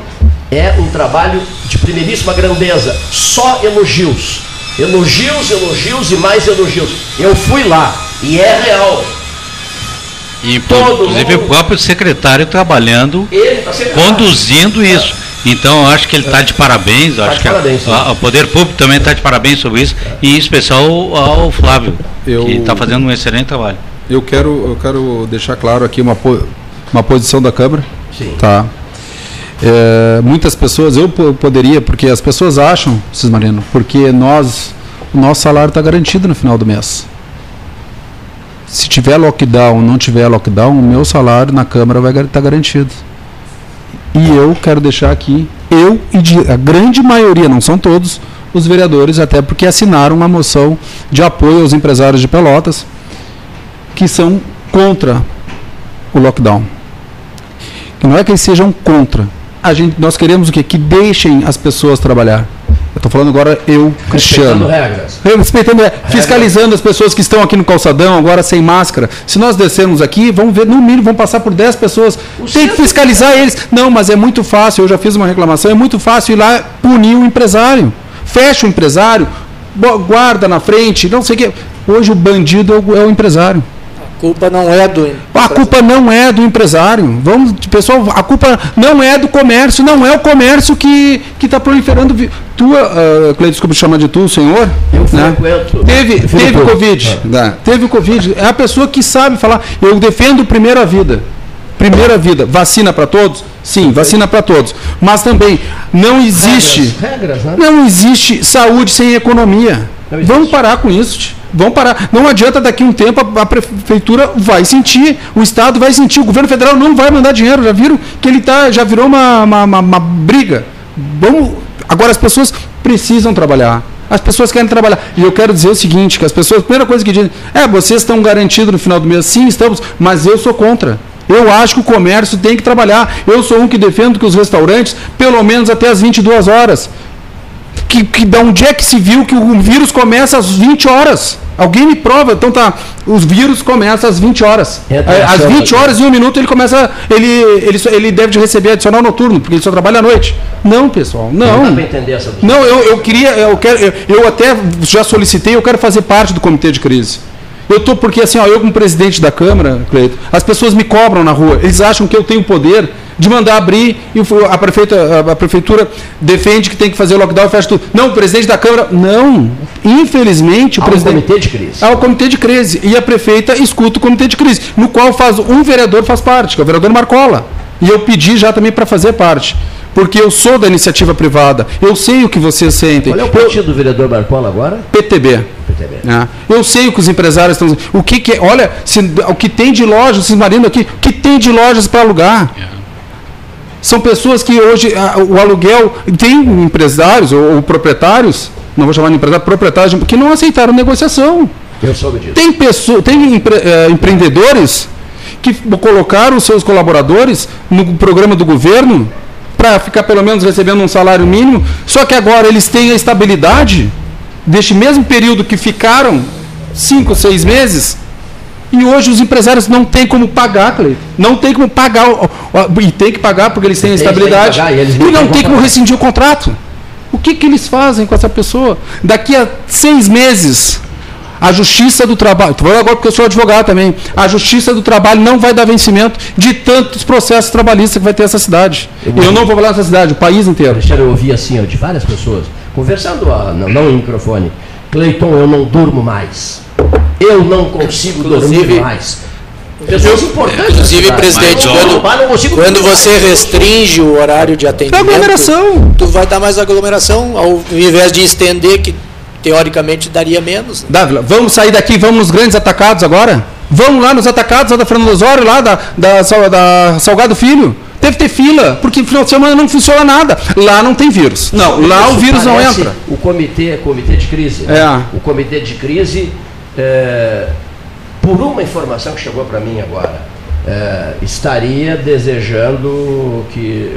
é um trabalho de primeiríssima grandeza, só elogios Elogios, elogios e mais elogios. Eu fui lá e é real. E, Todo inclusive mundo... o próprio secretário trabalhando, tá conduzindo isso. Então eu acho que ele está de parabéns, tá acho de que parabéns, a, a, o Poder Público também está de parabéns sobre isso, e em especial ao, ao Flávio, eu, que está fazendo um excelente trabalho. Eu quero, eu quero deixar claro aqui uma, uma posição da Câmara. Sim. Tá. É, muitas pessoas, eu poderia, porque as pessoas acham, Cismarino, porque nós, o nosso salário está garantido no final do mês. Se tiver lockdown, não tiver lockdown, o meu salário na Câmara vai estar tá garantido. E eu quero deixar aqui, eu e a grande maioria, não são todos, os vereadores, até porque assinaram uma moção de apoio aos empresários de Pelotas, que são contra o lockdown. Não é que eles sejam contra, a gente, nós queremos o quê? Que deixem as pessoas trabalhar. Eu estou falando agora eu, Cristiano. Respeitando regras. Respeitando regras. Fiscalizando as pessoas que estão aqui no calçadão, agora sem máscara. Se nós descermos aqui, vamos ver, no mínimo, vão passar por 10 pessoas. O Tem que fiscalizar eles. Não, mas é muito fácil, eu já fiz uma reclamação, é muito fácil ir lá punir o empresário. Fecha o empresário, guarda na frente, não sei o quê. Hoje o bandido é o, é o empresário. Culpa não é do. A culpa não é do empresário. Vamos, pessoal, a culpa não é do comércio, não é o comércio que está proliferando. Tu, uh, Cleiton, desculpa chamar de tu, senhor. Eu né? Teve, teve Covid. Né? Teve Covid. É a pessoa que sabe falar. Eu defendo primeiro a vida. Primeira vida. Vacina para todos? Sim, vacina para todos. Mas também não existe. Regras, regras, né? Não existe saúde sem economia. Vamos parar com isso. Vamos parar. Não adianta daqui a um tempo a, a, prefeitura vai sentir, o Estado vai sentir, o governo federal não vai mandar dinheiro. Já viram que ele tá, já virou uma, uma, uma, uma briga. Vamos, agora as pessoas precisam trabalhar. As pessoas querem trabalhar. E eu quero dizer o seguinte, que as pessoas, a primeira coisa que dizem, é, vocês estão garantidos no final do mês. Sim, estamos, mas eu sou contra. Eu acho que o comércio tem que trabalhar. Eu sou um que defendo que os restaurantes, pelo menos até as 22 horas. Que, que da onde é que se viu que o vírus começa às 20 horas? Alguém me prova, então tá. Os vírus começam às 20 horas. É, às 20 horas e um minuto ele começa. Ele, ele, ele deve receber adicional noturno, porque ele só trabalha à noite. Não, pessoal, não. Não, não eu, eu queria, eu quero, eu, eu até já solicitei, eu quero fazer parte do comitê de crise. Eu tô porque assim, ó, eu como presidente da Câmara, Cleito, as pessoas me cobram na rua. Eles acham que eu tenho poder de mandar abrir e a, prefeita, a, prefeitura defende que tem que fazer lockdown e fecha tudo. Não, o presidente da Câmara. Não. Infelizmente, o Há presidente. Um comitê de crise. Há o comitê de crise. E a prefeita escuta o comitê de crise, no qual faz um vereador faz parte, que é o vereador Marcola. E eu pedi já também para fazer parte. Porque eu sou da iniciativa privada. Eu sei o que vocês sentem. Qual é o partido eu, do vereador Marcola agora? PTB. PTB. É. Eu sei o que os empresários estão O que, que é, olha, se, o que tem de lojas, Cismarino aqui, o que tem de lojas para alugar? É. São pessoas que hoje a, o aluguel tem empresários ou, ou, proprietários, não vou chamar de empresário, proprietários que não aceitaram negociação. Eu soube disso. Tem pessoas, tem empre, é, empreendedores que colocaram os seus colaboradores no programa do governo para ficar pelo menos recebendo um salário mínimo, só que agora eles têm a estabilidade deste mesmo período que ficaram cinco, seis meses e hoje os empresários não têm como pagar, Cleiton. Não tem como pagar. E tem que pagar porque eles têm a estabilidade. Pagar, e, e, não tem como rescindir o contrato. O que, que eles fazem com essa pessoa? Daqui a seis meses, a Justiça do Trabalho, estou falando agora porque eu sou advogado também, a Justiça do Trabalho não vai dar vencimento de tantos processos trabalhistas que vai ter essa cidade. Eu, eu não vou falar dessa cidade, o país inteiro. Alexandre, eu ouvi assim, de várias pessoas, conversando, não, não em microfone, Cleiton, eu não durmo mais. Eu não consigo inclusive, dormir mais. Pessoas importantes. Inclusive, presidente, quando, quando você restringe o horário de atendimento, aglomeração. tu vai dar mais aglomeração, ao invés de estender, que teoricamente daria menos. Dávila, vamos sair daqui, vamos nos grandes atacados agora? Vamos lá nos atacados lá da Fernando Osório, lá da, da, da Salgado Filho. Deve ter fila, porque no final de semana não funciona nada. Lá não tem vírus. Não, lá o vírus não entra. O comitê, comitê de crise. Né? É. O comitê de crise, é, por uma informação que chegou para mim agora, é, estaria desejando que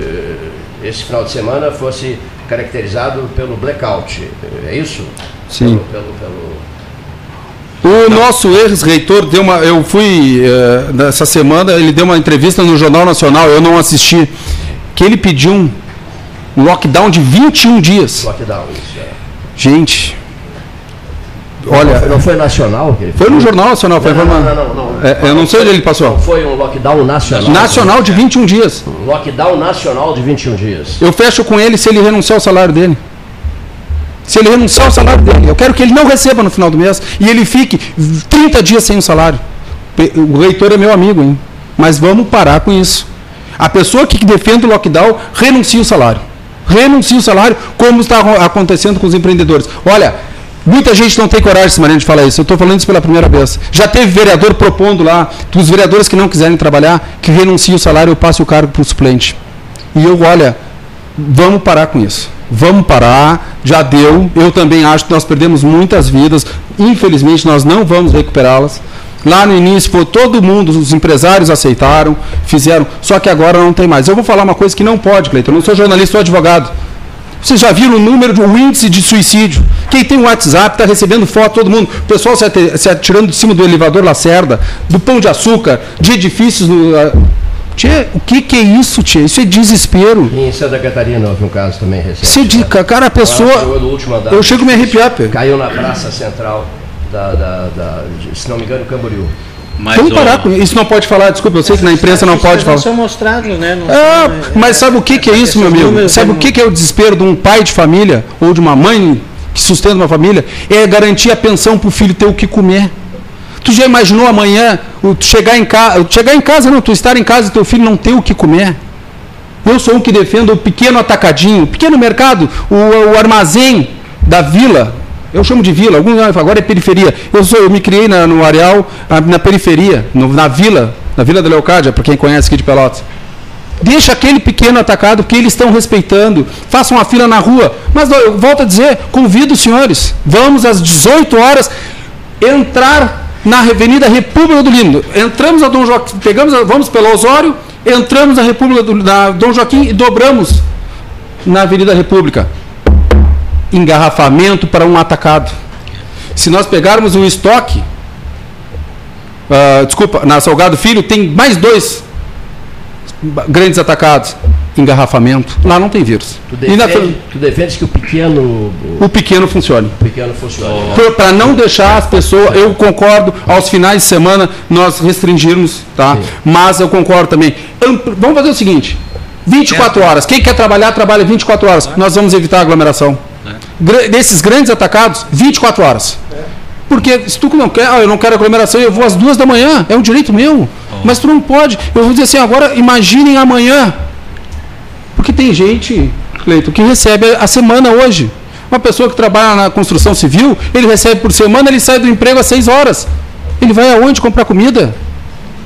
é, esse final de semana fosse caracterizado pelo blackout. É isso? Sim. Pelo, pelo, pelo o Não. nosso ex-reitor deu uma. Eu fui uh, nessa semana, ele deu uma entrevista no Jornal Nacional, eu não assisti, que ele pediu um lockdown de 21 dias. Lockdown, isso é. Gente. Olha, não, não foi nacional? Ele foi no Jornal Nacional. Foi não, não, não, não, não, é, Eu não sei onde ele passou. Foi um lockdown nacional. Nacional de 21 dias. Um lockdown nacional de 21 dias. Eu fecho com ele se ele renunciar ao salário dele se ele renunciar ao salário dele. Eu quero que ele não receba no final do mês e ele fique 30 dias sem o salário. O reitor é meu amigo, hein? Mas vamos parar com isso. A pessoa que defende o lockdown renuncia o salário. Renuncia o salário, como está acontecendo com os empreendedores. Olha, muita gente não tem coragem, Mariana, de falar isso. Eu estou falando isso pela primeira vez. Já teve vereador propondo lá, os vereadores que não quiserem trabalhar, que renunciem o salário e passe o cargo para o suplente. E eu, olha, vamos parar com isso vamos parar, já deu. Eu também acho que nós perdemos muitas vidas, infelizmente nós não vamos recuperá-las. Lá no início foi todo mundo, os empresários aceitaram, fizeram, só que agora não tem mais. Eu vou falar uma coisa que não pode, Cleiton, eu não sou jornalista, sou advogado. Vocês já viram o número, o índice de suicídio? Quem tem o WhatsApp está recebendo foto, todo mundo. O pessoal se atirando de cima do elevador Lacerda, do Pão de Açúcar, de edifícios no, Tchê, o que, que é isso, Tchê? Isso é desespero. Em Santa Catarina houve um caso também recente. Isso é de, né? Cara, a pessoa. Andar, eu chego a me arrepiar, Caiu na praça central da, da, da, se não me engano, Camboriú. Mas Vamos parar com isso. não pode falar, desculpa, eu sei que na imprensa não pode falar. São mostrados, né? Não é, são, mas sabe o que, que é isso, meu amigo? Sabe o que, que é o desespero de um pai de família ou de uma mãe que sustenta uma família? É garantir a pensão para o filho ter o que comer. Tu já imaginou amanhã tu chegar em casa, chegar em casa não, tu estar em casa e teu filho não ter o que comer? Eu sou um que defendo o pequeno atacadinho, o pequeno mercado, o, o armazém da vila, eu chamo de vila, alguns agora é periferia. Eu, sou, eu me criei na, no areal, na periferia, no, na vila, na Vila da Leocádia, para quem conhece aqui de Pelotas. Deixa aquele pequeno atacado que eles estão respeitando. Façam uma fila na rua. Mas eu volto a dizer, convido os senhores, vamos às 18 horas entrar na Avenida República do Lindo. Entramos a Dom Joaquim, pegamos, a, vamos pelo Osório, entramos na República do na Dom Joaquim e dobramos na Avenida República engarrafamento para um atacado. Se nós pegarmos um estoque, uh, desculpa, na Salgado Filho tem mais dois grandes atacados. Engarrafamento. Lá não tem vírus. Tu, defende, tu defendes que o pequeno. O pequeno funcione. O pequeno funcione. Oh. Para não deixar as pessoas. Eu concordo, aos finais de semana nós restringirmos, tá? Sim. Mas eu concordo também. Vamos fazer o seguinte: 24 horas. Quem quer trabalhar, trabalha 24 horas. Nós vamos evitar a aglomeração desses grandes atacados 24 horas. Porque se tu não quer, ah, eu não quero aglomeração, eu vou às duas da manhã, é um direito meu. Mas tu não pode. Eu vou dizer assim, agora imaginem amanhã. Porque tem gente, Cleito, que recebe a semana hoje. Uma pessoa que trabalha na construção civil, ele recebe por semana, ele sai do emprego às seis horas. Ele vai aonde comprar comida?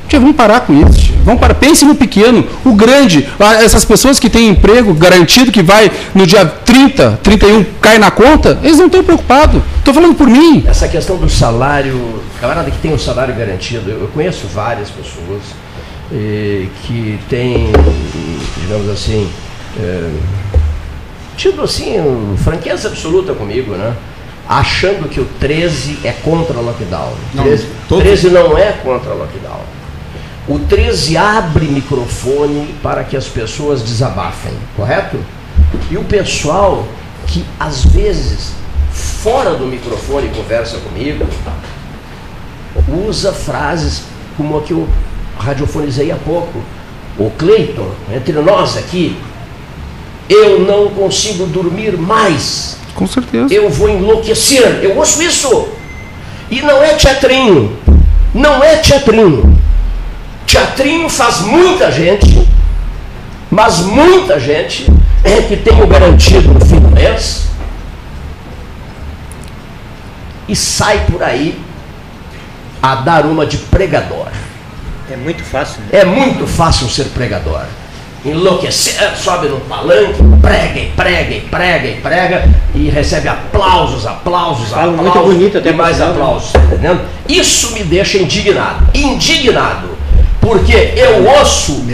Tia, vamos parar com isso. Vamos parar. Pense no pequeno. O grande, essas pessoas que têm emprego garantido, que vai no dia 30, 31, cai na conta, eles não estão preocupados. Estou falando por mim. Essa questão do salário, camarada que tem um salário garantido, eu conheço várias pessoas eh, que têm, digamos assim, eh, tido assim, franqueza absoluta comigo, né? achando que o 13 é contra o lockdown. Não, 13, 13 não é contra o lockdown. O 13 abre microfone para que as pessoas desabafem, correto? E o pessoal que às vezes fora do microfone conversa comigo, usa frases como a que eu radiofonizei há pouco. O Cleiton, entre nós aqui, eu não consigo dormir mais. Com certeza. Eu vou enlouquecer. Eu ouço isso. E não é teatrinho. Não é teatrinho. Teatrinho faz muita gente, mas muita gente é que tem o garantido no fim do mês e sai por aí a dar uma de pregador. É muito fácil. Né? É muito fácil ser pregador. Enlouquecer, sobe no palanque, prega e prega e prega e prega e recebe aplausos, aplausos, Fala aplausos. muito bonito até e mais né? aplausos, tá entendendo? Isso me deixa indignado. Indignado porque eu ouço,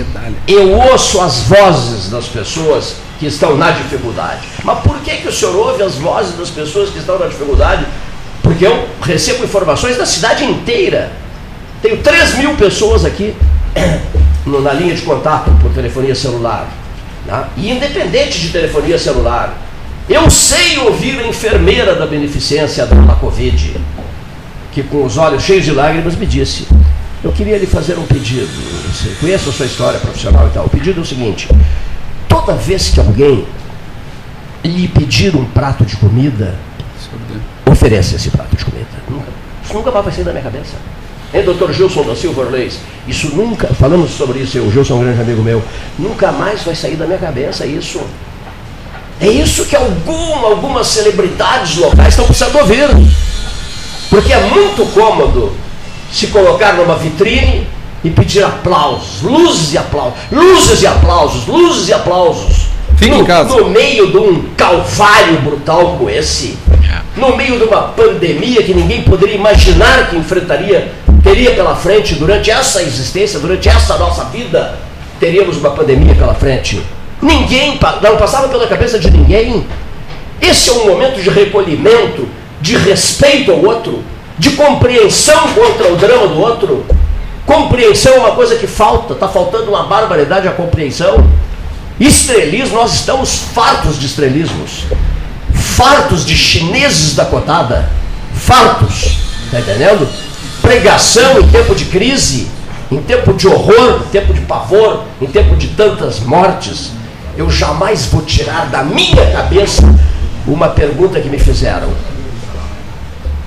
eu ouço as vozes das pessoas que estão na dificuldade. Mas por que, que o senhor ouve as vozes das pessoas que estão na dificuldade? Porque eu recebo informações da cidade inteira. Tenho 3 mil pessoas aqui na linha de contato por telefonia celular. Né? E independente de telefonia celular, eu sei ouvir a enfermeira da beneficência da Covid, que com os olhos cheios de lágrimas me disse: eu queria lhe fazer um pedido. Você conhece a sua história profissional e tal. O pedido é o seguinte: toda vez que alguém lhe pedir um prato de comida, ofereça esse prato de comida. Nunca. Isso nunca vai sair da minha cabeça. Hein, doutor Gilson da Silva Orleis? Isso nunca, falamos sobre isso, o Gilson é um grande amigo meu, nunca mais vai sair da minha cabeça isso. É isso que alguma, algumas celebridades locais estão precisando ouvir. Porque é muito cômodo se colocar numa vitrine e pedir aplausos, luzes e aplausos, luzes e aplausos, luzes e aplausos. No, em casa. No meio de um calvário brutal como esse, é. no meio de uma pandemia que ninguém poderia imaginar que enfrentaria, teria pela frente durante essa existência, durante essa nossa vida, teríamos uma pandemia pela frente. Ninguém, não passava pela cabeça de ninguém. Esse é um momento de recolhimento, de respeito ao outro, de compreensão contra o drama do outro. Compreensão é uma coisa que falta, está faltando uma barbaridade a compreensão. Estrelismo, nós estamos fartos de estrelismos, fartos de chineses da cotada, fartos, está entendendo? Pregação em tempo de crise, em tempo de horror, em tempo de pavor, em tempo de tantas mortes, eu jamais vou tirar da minha cabeça uma pergunta que me fizeram.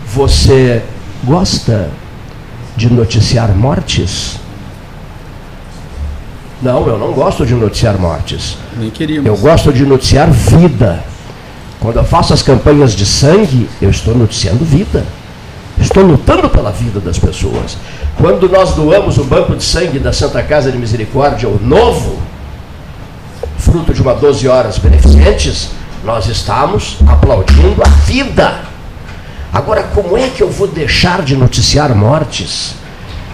Você gosta de noticiar mortes? Não, eu não gosto de noticiar mortes. Nem queríamos. Eu gosto de noticiar vida. Quando eu faço as campanhas de sangue, eu estou noticiando vida. Estou lutando pela vida das pessoas. Quando nós doamos o banco de sangue da Santa Casa de Misericórdia, o novo, fruto de uma 12 horas beneficentes, nós estamos aplaudindo a vida. Agora, como é que eu vou deixar de noticiar mortes?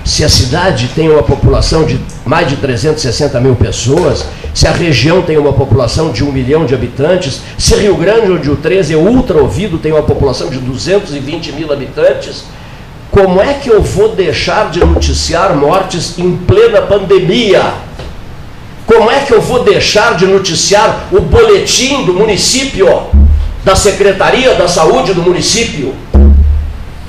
Se a cidade tem uma população de mais de 360 mil pessoas, se a região tem uma população de um milhão de habitantes, se Rio Grande, onde o 13 é ultra ouvido, tem uma população de 220 mil habitantes, como é que eu vou deixar de noticiar mortes em plena pandemia? Como é que eu vou deixar de noticiar o boletim do município, da Secretaria da Saúde do município?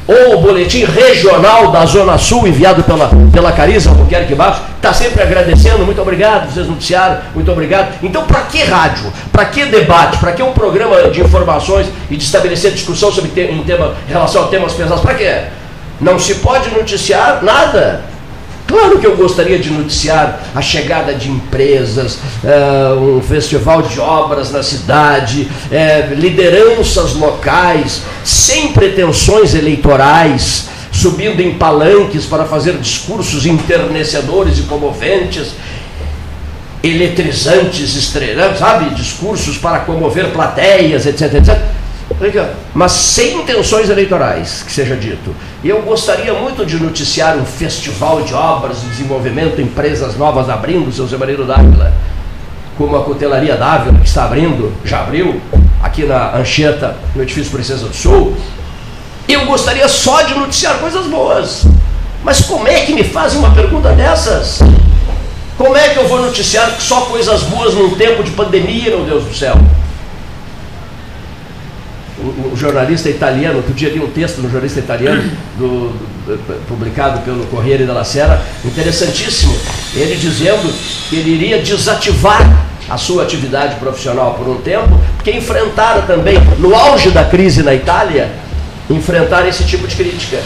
Ou o boletim regional da Zona Sul, enviado pela, pela Cariza Albuquerque Barros, está sempre agradecendo, muito obrigado, vocês noticiaram, muito obrigado. Então, para que rádio? Para que debate? Para que um programa de informações e de estabelecer discussão sobre te, em tema, em relação a temas pesados? Para quê? Não se pode noticiar nada. Claro que eu gostaria de noticiar a chegada de empresas, uh, um festival de obras na cidade, uh, lideranças locais, sem pretensões eleitorais, subindo em palanques para fazer discursos enternecedores e comoventes, eletrizantes, estrelantes, sabe? Discursos para comover plateias, etc, etc mas sem intenções eleitorais, que seja dito. E eu gostaria muito de noticiar um festival de obras de desenvolvimento, empresas novas abrindo, seu Zé Marido Dávila, como a Cutelaria Dávila, que está abrindo, já abriu, aqui na Anchieta, no edifício Princesa do Sul. Eu gostaria só de noticiar coisas boas. Mas como é que me fazem uma pergunta dessas? Como é que eu vou noticiar só coisas boas num tempo de pandemia, meu Deus do céu? O, jornalista italiano, outro dia li um texto no jornalista italiano, do, do, publicado pelo Corriere della Sera, interessantíssimo, ele dizendo que ele iria desativar a sua atividade profissional por um tempo, porque enfrentaram também, no auge da crise na Itália, enfrentar esse tipo de crítica.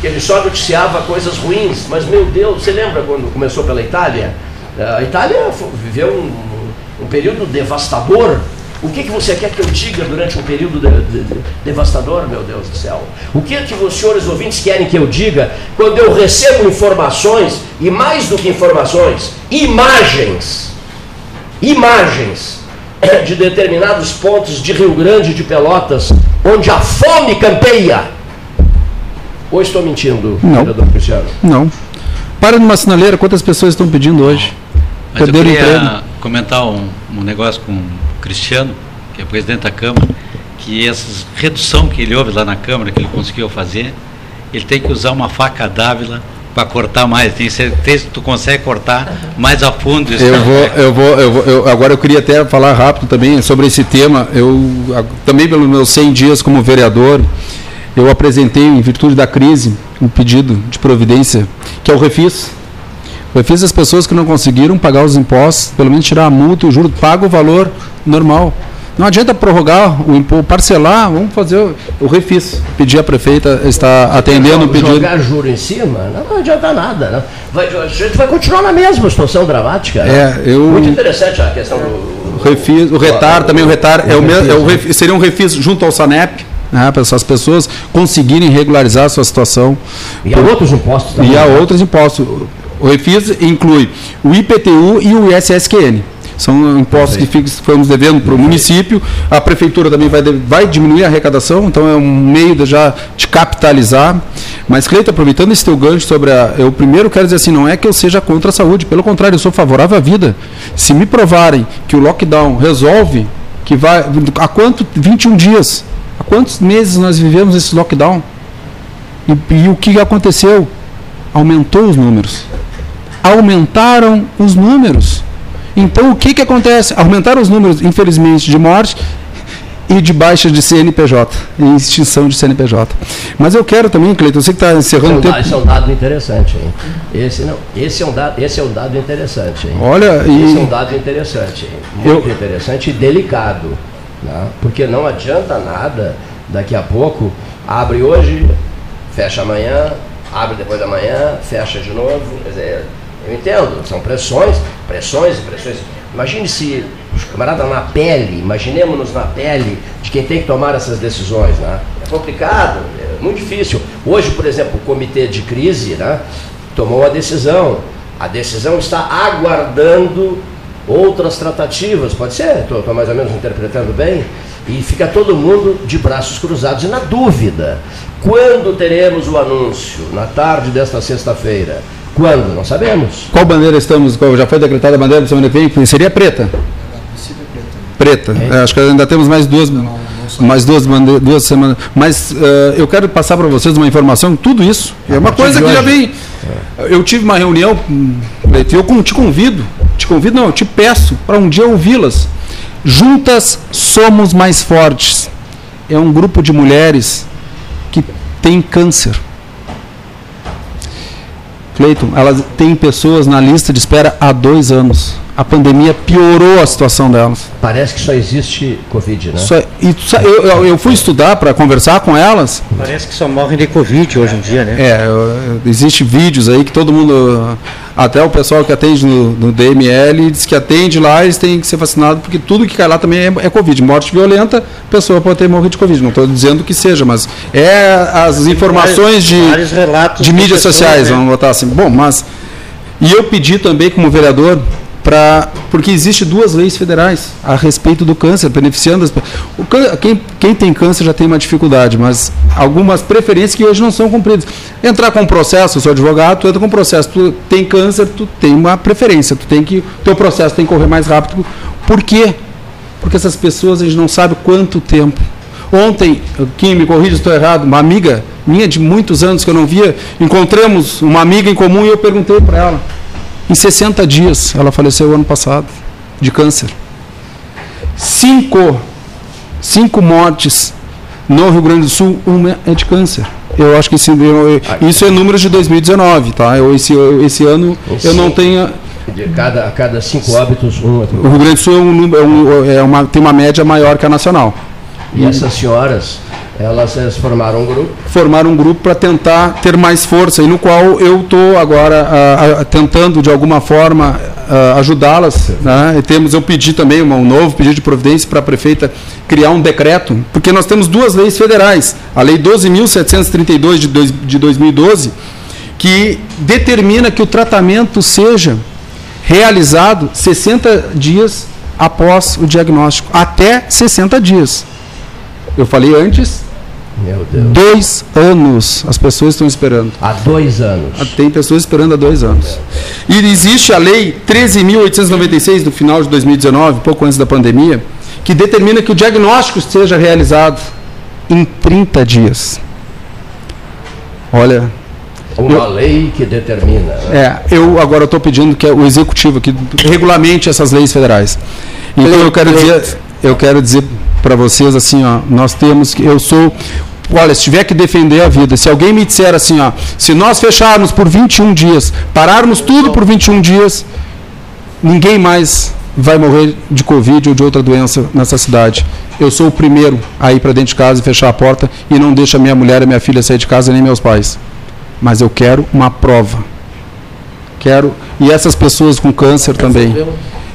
Que ele só noticiava coisas ruins, mas meu Deus, você lembra quando começou pela Itália? A Itália viveu um, um período devastador o que, que você quer que eu diga durante um período de, de, de, devastador, meu Deus do céu? O que, que os senhores ouvintes querem que eu diga quando eu recebo informações, e mais do que informações, imagens, imagens de determinados pontos de Rio Grande de Pelotas, onde a fome campeia? Ou estou mentindo, Não. vereador Cristiano? Não. Para numa sinaleira, quantas pessoas estão pedindo hoje? Mas eu queria emprego? comentar um, um negócio com Cristiano, que é presidente da Câmara, que essa redução que ele houve lá na Câmara, que ele conseguiu fazer, ele tem que usar uma faca dávila para cortar mais. Tem certeza que tu consegue cortar mais a fundo isso. Eu vou, eu vou, eu vou eu, agora eu queria até falar rápido também sobre esse tema. Eu também pelos meus 100 dias como vereador, eu apresentei em virtude da crise um pedido de providência, que é o refis eu fiz as pessoas que não conseguiram pagar os impostos, pelo menos tirar a multa e o juro, paga o valor normal. Não adianta prorrogar o imposto, parcelar, vamos fazer o, o refis. Pedir a prefeita está atendendo o pedido. Jogar juro em cima, não, não adianta nada. Né? Vai, a gente vai continuar na mesma situação dramática. Né? É, eu, Muito interessante a questão do. O refis, o retar, também o retar, o é o mesmo, é o refis, seria um refis junto ao SANEP, né, para essas pessoas conseguirem regularizar a sua situação. E há outros impostos também. E há né? outros impostos. O refis inclui o IPTU e o ISSQN. São impostos que ficamos devendo para o município. A prefeitura também vai, vai diminuir a arrecadação, então é um meio de já de capitalizar. Mas, Cleiton, aproveitando esse teu gancho sobre a. Eu primeiro quero dizer assim, não é que eu seja contra a saúde, pelo contrário, eu sou favorável à vida. Se me provarem que o lockdown resolve, que vai. Há quanto? 21 dias. Há quantos meses nós vivemos esse lockdown? E, e o que aconteceu? Aumentou os números aumentaram os números. Então o que, que acontece? Aumentaram os números, infelizmente, de morte e de baixa de CNPJ, em extinção de CNPJ. Mas eu quero também, Cleiton, eu sei que está encerrando o tempo. Esse é um dado interessante, hein? Esse, não, esse, é, um dado, esse é um dado interessante, hein? Olha, e... Esse é um dado interessante, hein? Muito eu... interessante e delicado. Né? Porque não adianta nada, daqui a pouco, abre hoje, fecha amanhã, abre depois da manhã, fecha de novo. Quer dizer, eu entendo, são pressões, pressões e pressões. Imagine se os camaradas na pele, imaginemos-nos na pele de quem tem que tomar essas decisões. Né? É complicado, é muito difícil. Hoje, por exemplo, o comitê de crise né, tomou a decisão. A decisão está aguardando outras tratativas, pode ser? Estou mais ou menos interpretando bem? E fica todo mundo de braços cruzados e na dúvida. Quando teremos o anúncio? Na tarde desta sexta-feira. Quando? Não sabemos. Qual bandeira estamos? Qual, já foi decretada a bandeira da semana que vem? Seria preta? Preta. É. É, acho que ainda temos mais duas, não, não mais duas, duas semanas. Mas uh, eu quero passar para vocês uma informação. Tudo isso é uma coisa que já vem. É. Eu tive uma reunião, eu te convido, te convido, não, eu te peço para um dia ouvi-las. Juntas somos mais fortes. É um grupo de mulheres que tem câncer Cleiton, elas têm pessoas na lista de espera há dois anos. A pandemia piorou a situação delas. Parece que só existe Covid, né? Só, e, eu, eu fui estudar para conversar com elas. Parece que só morrem de Covid hoje em dia, né? É, existe vídeos aí que todo mundo até o pessoal que atende no, no, DML diz que atende lá, eles têm que ser vacinados, porque tudo que cai lá também é, é Covid. Morte violenta, a pessoa pode ter morrido de Covid. Não estou dizendo que seja, mas é as informações de, de mídias sociais, né? vamos botar assim. Bom, mas. E eu pedi também, como vereador, porque existe duas leis federais a respeito do câncer, beneficiando as o, quem, quem tem câncer já tem uma dificuldade, mas algumas preferências que hoje não são cumpridas. Entrar com um processo, eu sou advogado, tu entra com um processo, tu tem câncer, tu tem uma preferência, tu tem que teu processo tem que correr mais rápido. Por quê? Porque essas pessoas a gente não sabe quanto tempo. Ontem, quem me corrija se estou errado, uma amiga minha de muitos anos que eu não via, encontramos uma amiga em comum e eu perguntei para ela em 60 dias, ela faleceu ano passado de câncer. Cinco, cinco mortes no Rio Grande do Sul, uma é de câncer. Eu acho que esse, isso é números de 2019, tá? Eu, esse, esse ano eu não tenho. De cada, a cada cinco óbitos, um. O Rio Grande do Sul é, um, é, um, é uma, tem uma média maior que a nacional. E essas senhoras elas, formaram um grupo? Formaram um grupo para tentar ter mais força, e no qual eu estou agora a, a, tentando, de alguma forma, ajudá-las. Né? E temos, eu pedi também um novo pedido de providência para a prefeita criar um decreto, porque nós temos duas leis federais. A Lei 12.732 de, de 2012, que determina que o tratamento seja realizado 60 dias após o diagnóstico, até 60 dias. Eu falei antes. Dois anos as pessoas estão esperando. Há dois anos. Tem pessoas esperando há dois anos. E existe a lei 13.896 do final de 2019, pouco antes da pandemia, que determina que o diagnóstico seja realizado em 30 dias. Olha. Uma eu, lei que determina. Né? É, eu agora estou pedindo que o executivo que regulamente essas leis federais. Então eu quero dizer, eu quero dizer para vocês assim, ó, nós temos que eu sou Olha, se tiver que defender a vida, se alguém me disser assim, ó, se nós fecharmos por 21 dias, pararmos tudo por 21 dias, ninguém mais vai morrer de Covid ou de outra doença nessa cidade. Eu sou o primeiro a ir para dentro de casa e fechar a porta e não deixa minha mulher e minha filha sair de casa, nem meus pais. Mas eu quero uma prova. Quero. E essas pessoas com câncer também.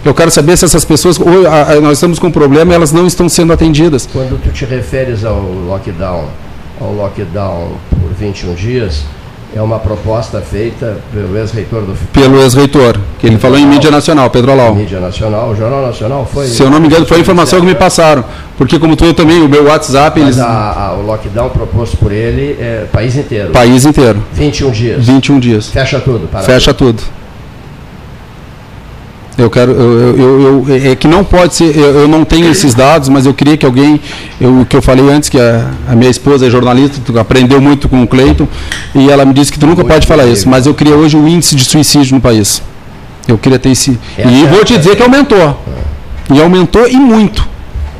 Eu quero saber se essas pessoas, ou, a, a, nós estamos com um problema e elas não estão sendo atendidas. Quando tu te referes ao lockdown, ao lockdown por 21 dias, é uma proposta feita pelo ex-reitor do Pelo ex-reitor, que ele falou em mídia nacional, Pedro Alau. Mídia nacional, o Jornal Nacional foi. Se eu não me engano, foi a informação que me passaram. Porque, como tu também, o meu WhatsApp. Mas eles... a, a, o lockdown proposto por ele é país inteiro. País inteiro. 21 dias. 21 dias. Fecha tudo. Fecha tudo. Eu quero, eu, eu, eu, é que não pode ser, eu, eu, não tenho esses dados, mas eu queria que alguém, o que eu falei antes, que a, a, minha esposa é jornalista, aprendeu muito com o Cleiton, e ela me disse que tu nunca muito pode falar isso, mas eu queria hoje o índice de suicídio no país. Eu queria ter esse. Essa e é vou te dizer que aumentou. E aumentou e muito.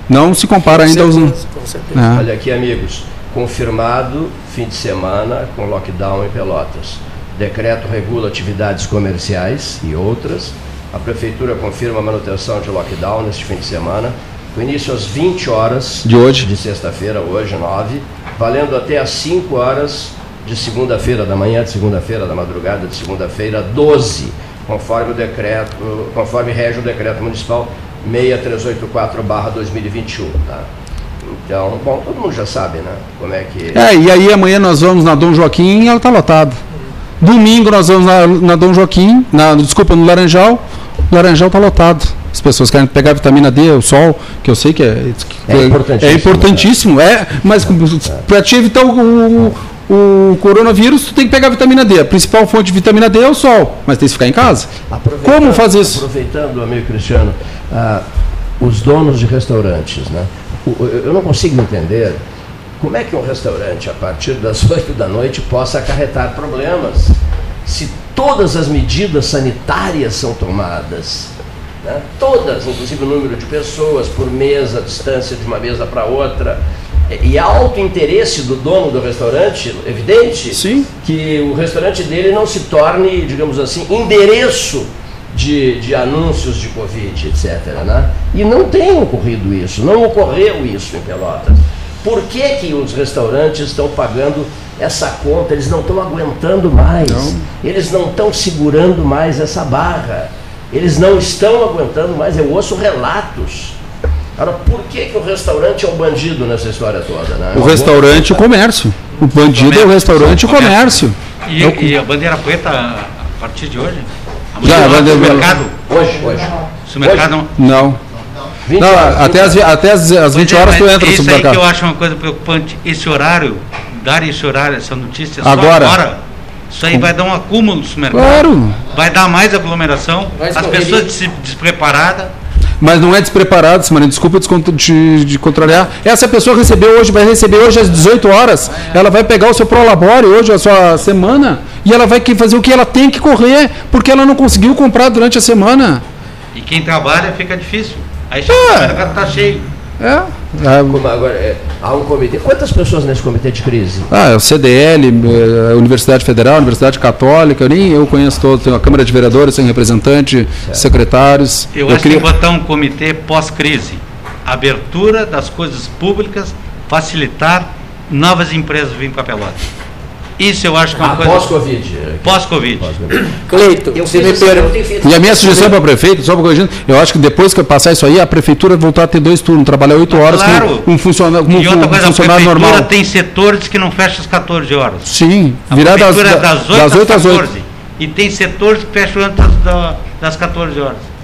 Não se compara ainda aos. É. Olha aqui, amigos. Confirmado fim de semana com lockdown em Pelotas. Decreto regula atividades comerciais e outras. A Prefeitura confirma a manutenção de lockdown neste fim de semana, com início às 20 horas de hoje, de sexta-feira, hoje 9, valendo até às 5 horas de segunda-feira, da manhã de segunda-feira, da madrugada de segunda-feira, 12, conforme o decreto, conforme rege o decreto municipal 6384/2021, tá? Então, bom, todo mundo já sabe, né? Como é que. É, e aí amanhã nós vamos na Dom Joaquim e ela está lotada. Domingo nós vamos na, na Dom Joaquim, na, desculpa, no Laranjal, o Laranjal está lotado. As pessoas querem pegar vitamina D, o sol, que eu sei que é, que é, é importantíssimo. É, importantíssimo, é mas para te evitar o, o, o, coronavírus, tu tem que pegar vitamina D. A principal fonte de vitamina D é o sol, mas tem que ficar em casa. Como fazer isso? Aproveitando, amigo Cristiano, ah, os donos de restaurantes, né? eu não consigo entender como é que um restaurante, a partir das <laughs> 8 da noite, possa acarretar problemas se todas as medidas sanitárias são tomadas. Né? Todas, inclusive o número de pessoas por mesa, a distância de uma mesa para outra. E alto interesse do dono do restaurante, evidente, Sim. que o restaurante dele não se torne, digamos assim, endereço de, de anúncios de Covid, etc. Né? E não tem ocorrido isso, não ocorreu isso em Pelotas. Por que, que os restaurantes estão pagando essa conta? Eles não estão aguentando mais, não. eles não estão segurando mais essa barra, eles não estão aguentando mais. Eu ouço relatos. Agora, por que, que o restaurante é o bandido nessa história toda? Né? O restaurante e o comércio. O bandido comércio, é o restaurante e o comércio. E, é e a bandeira preta a partir de hoje? Já, vai no mercado? Hoje, hoje. Supermercado não? Não. Não, até as, até as, as 20 é, horas tu entra no supermercado. Isso aí que eu acho uma coisa preocupante. Esse horário, dar esse horário, essa notícia agora, só agora, isso aí vai dar um acúmulo no supermercado. Claro. Vai dar mais aglomeração, as pessoas despreparadas. Mas não é despreparado, Simone, desculpa de, de contrariar. Essa pessoa recebeu hoje, vai receber hoje às 18 horas. Ela vai pegar o seu prolabore hoje, a sua semana, e ela vai fazer o que ela tem que correr, porque ela não conseguiu comprar durante a semana. E quem trabalha fica difícil. Aí é. mercado está cheio. É. é. Como agora, é, há um comitê. Quantas pessoas nesse comitê de crise? Ah, é o CDL, é, Universidade Federal, Universidade Católica, nem eu conheço todo. Tem a Câmara de Vereadores, tem representante, certo. secretários. Eu, eu acho queria... que botar um comitê pós-crise. Abertura das coisas públicas, facilitar novas empresas virem para Pelotas. Isso eu acho que é uma ah, coisa. Pós-Covid. Pós-Covid. Cleito, você me pergunta. E a minha sugestão para o prefeito, só para corrigindo, eu acho que depois que passar isso aí, a prefeitura voltar a ter dois turnos, trabalhar oito horas claro. com um funcionário, com e outra um coisa, funcionário a normal. tem setores que não fecham às 14 horas. Sim, virar das, das, das 8 das 8 às 14. E tem setores que fecham antes das, das 14 horas.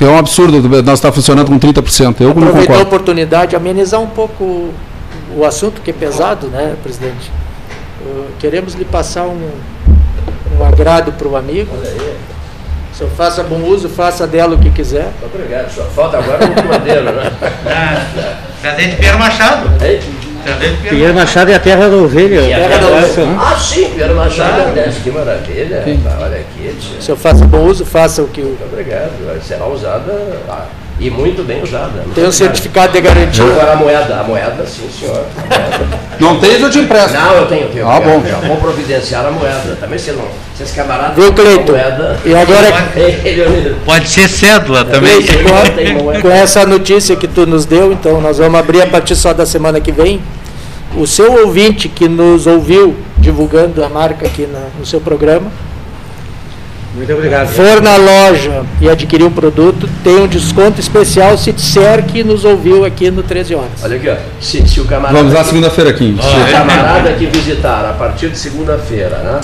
É um absurdo nós estar funcionando com 30%. Eu Aproveitar a oportunidade, amenizar um pouco o assunto que é pesado, né, presidente? Queremos lhe passar um, um agrado para o amigo. Olha aí. O senhor faça bom uso, faça dela o que quiser. Obrigado, só falta agora o madeiro, né? Cadê de Pierre Machado? Ei? Pinheiro Machado é a terra da ovelha. Terra da ovelha. Ah, sim, Pinheiro Machado que maravilha. Olha aqui. O senhor faça bom uso, faça o que o. Muito obrigado. Será usada. Ah, e muito bem usada. Tem um certificado de garantia. Agora a moeda, a moeda sim, senhor. Não tem, eu te empresto. Não, eu tenho, tenho. Ah, bom. Já vou providenciar a moeda. Também se não. Se esse camarada Viu, Cleiton? moeda. E agora. <laughs> Pode ser cédula também. Com, com essa notícia que tu nos deu, então nós vamos abrir a partir só da semana que vem. O seu ouvinte que nos ouviu divulgando a marca aqui na, no seu programa muito obrigado. For na loja e adquirir um produto, tem um desconto especial se disser que nos ouviu aqui no 13 horas. Olha aqui, ó. Se, se o camarada. Vamos lá segunda-feira aqui. Se o camarada que visitar a partir de segunda-feira, né?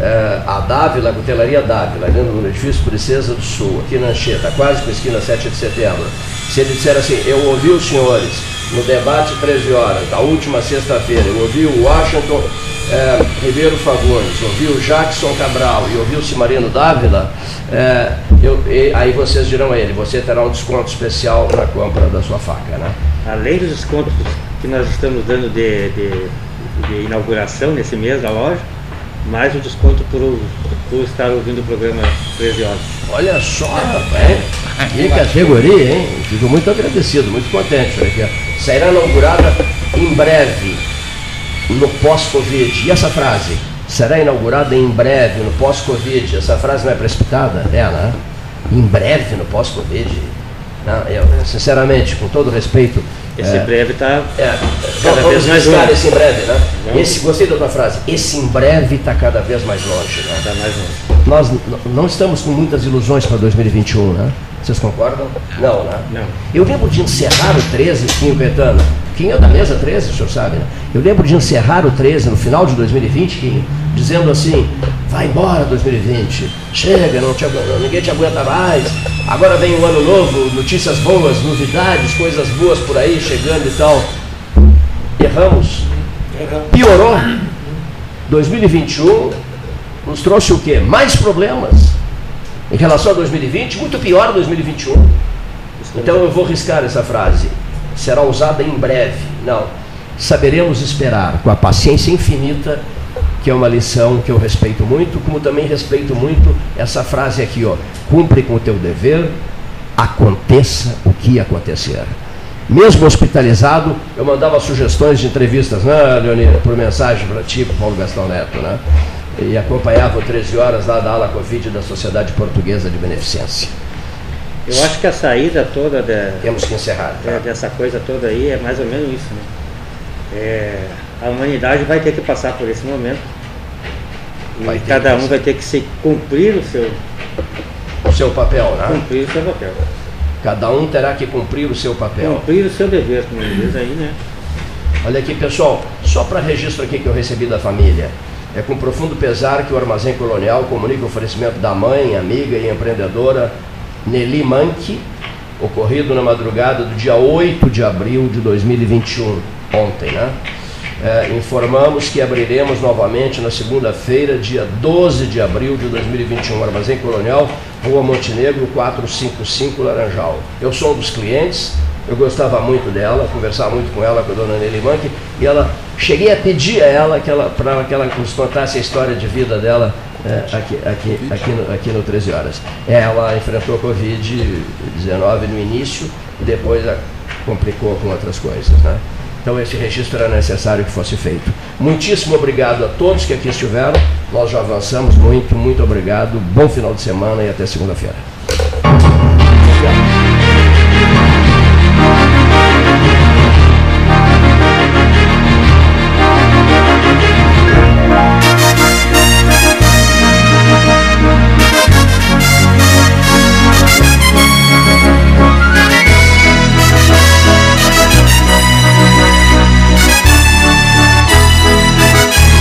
É, a Dávila, a Cutelaria Dávila, ali no edifício Princesa do Sul, aqui na Anchieta, quase com a esquina 7 de setembro. Se ele disser assim, eu ouvi os senhores no debate 13 horas, da última sexta-feira, eu ouvi o Washington é, Ribeiro Fagundes, ouviu Jackson Cabral e ouviu Cimarino Dávila, é, eu, e, aí vocês dirão a ele, você terá um desconto especial na compra da sua faca, né? Além dos descontos que nós estamos dando de, de, de inauguração nesse mês da loja, mais o desconto por, por estar ouvindo o programa 13 horas. Olha só, rapaz. Que categoria, hein? Fico muito agradecido, muito contente. Sairá inaugurada em breve, no pós-Covid. E essa frase? Será inaugurada em breve, no pós-Covid. Essa frase não é precipitada? É, né? Em breve, no pós-Covid. Eu, sinceramente, com todo respeito. Esse é, breve está é, cada vez mais longe. Esse em breve, né? Esse, gostei da tua frase. Esse em breve está cada vez mais longe. Né? Tá mais longe. Nós não estamos com muitas ilusões para 2021, né? Vocês concordam? Não, né? Não. Eu lembro de encerrar o 13, Quinho Caetano. Quinho é da mesa 13, o senhor sabe, né? Eu lembro de encerrar o 13 no final de 2020, Quinho, dizendo assim, vai embora 2020, chega, não te, ninguém te aguenta mais, agora vem um ano novo, notícias boas, novidades, coisas boas por aí chegando e tal. Erramos. Piorou. 2021 nos trouxe o quê? Mais problemas em relação a 2020, muito pior 2021. Então eu vou riscar essa frase. Será usada em breve. Não. Saberemos esperar com a paciência infinita, que é uma lição que eu respeito muito, como também respeito muito essa frase aqui, ó. Cumpre com o teu dever, aconteça o que acontecer. Mesmo hospitalizado, eu mandava sugestões de entrevistas, né, Leonina, por mensagem para ti, para Paulo Gastão Neto, né? e acompanhava 13 horas lá da ala Covid da Sociedade Portuguesa de Beneficência. Eu acho que a saída toda de, Temos que encerrar, tá? dessa coisa toda aí é mais ou menos isso. Né? É, a humanidade vai ter que passar por esse momento. E cada um vai ter que se cumprir o seu, o seu papel, né? Cumprir o seu papel. Cada um terá que cumprir o seu papel. Cumprir o seu dever, como diz aí, né? Olha aqui, pessoal, só para registro aqui que eu recebi da família. É com profundo pesar que o Armazém Colonial comunica o oferecimento da mãe, amiga e empreendedora Nelly Manque, ocorrido na madrugada do dia 8 de abril de 2021, ontem, né? É, informamos que abriremos novamente na segunda-feira, dia 12 de abril de 2021, Armazém Colonial, Rua Montenegro, 455 Laranjal. Eu sou um dos clientes, eu gostava muito dela, conversava muito com ela, com a dona Nelly Manque, e ela cheguei a pedir a ela que ela para que ela nos contasse a história de vida dela é, aqui, aqui, aqui, no, aqui no 13 Horas. Ela enfrentou Covid-19 no início e depois complicou com outras coisas. Né? Então esse registro era necessário que fosse feito. Muitíssimo obrigado a todos que aqui estiveram. Nós já avançamos muito, muito obrigado. Bom final de semana e até segunda-feira.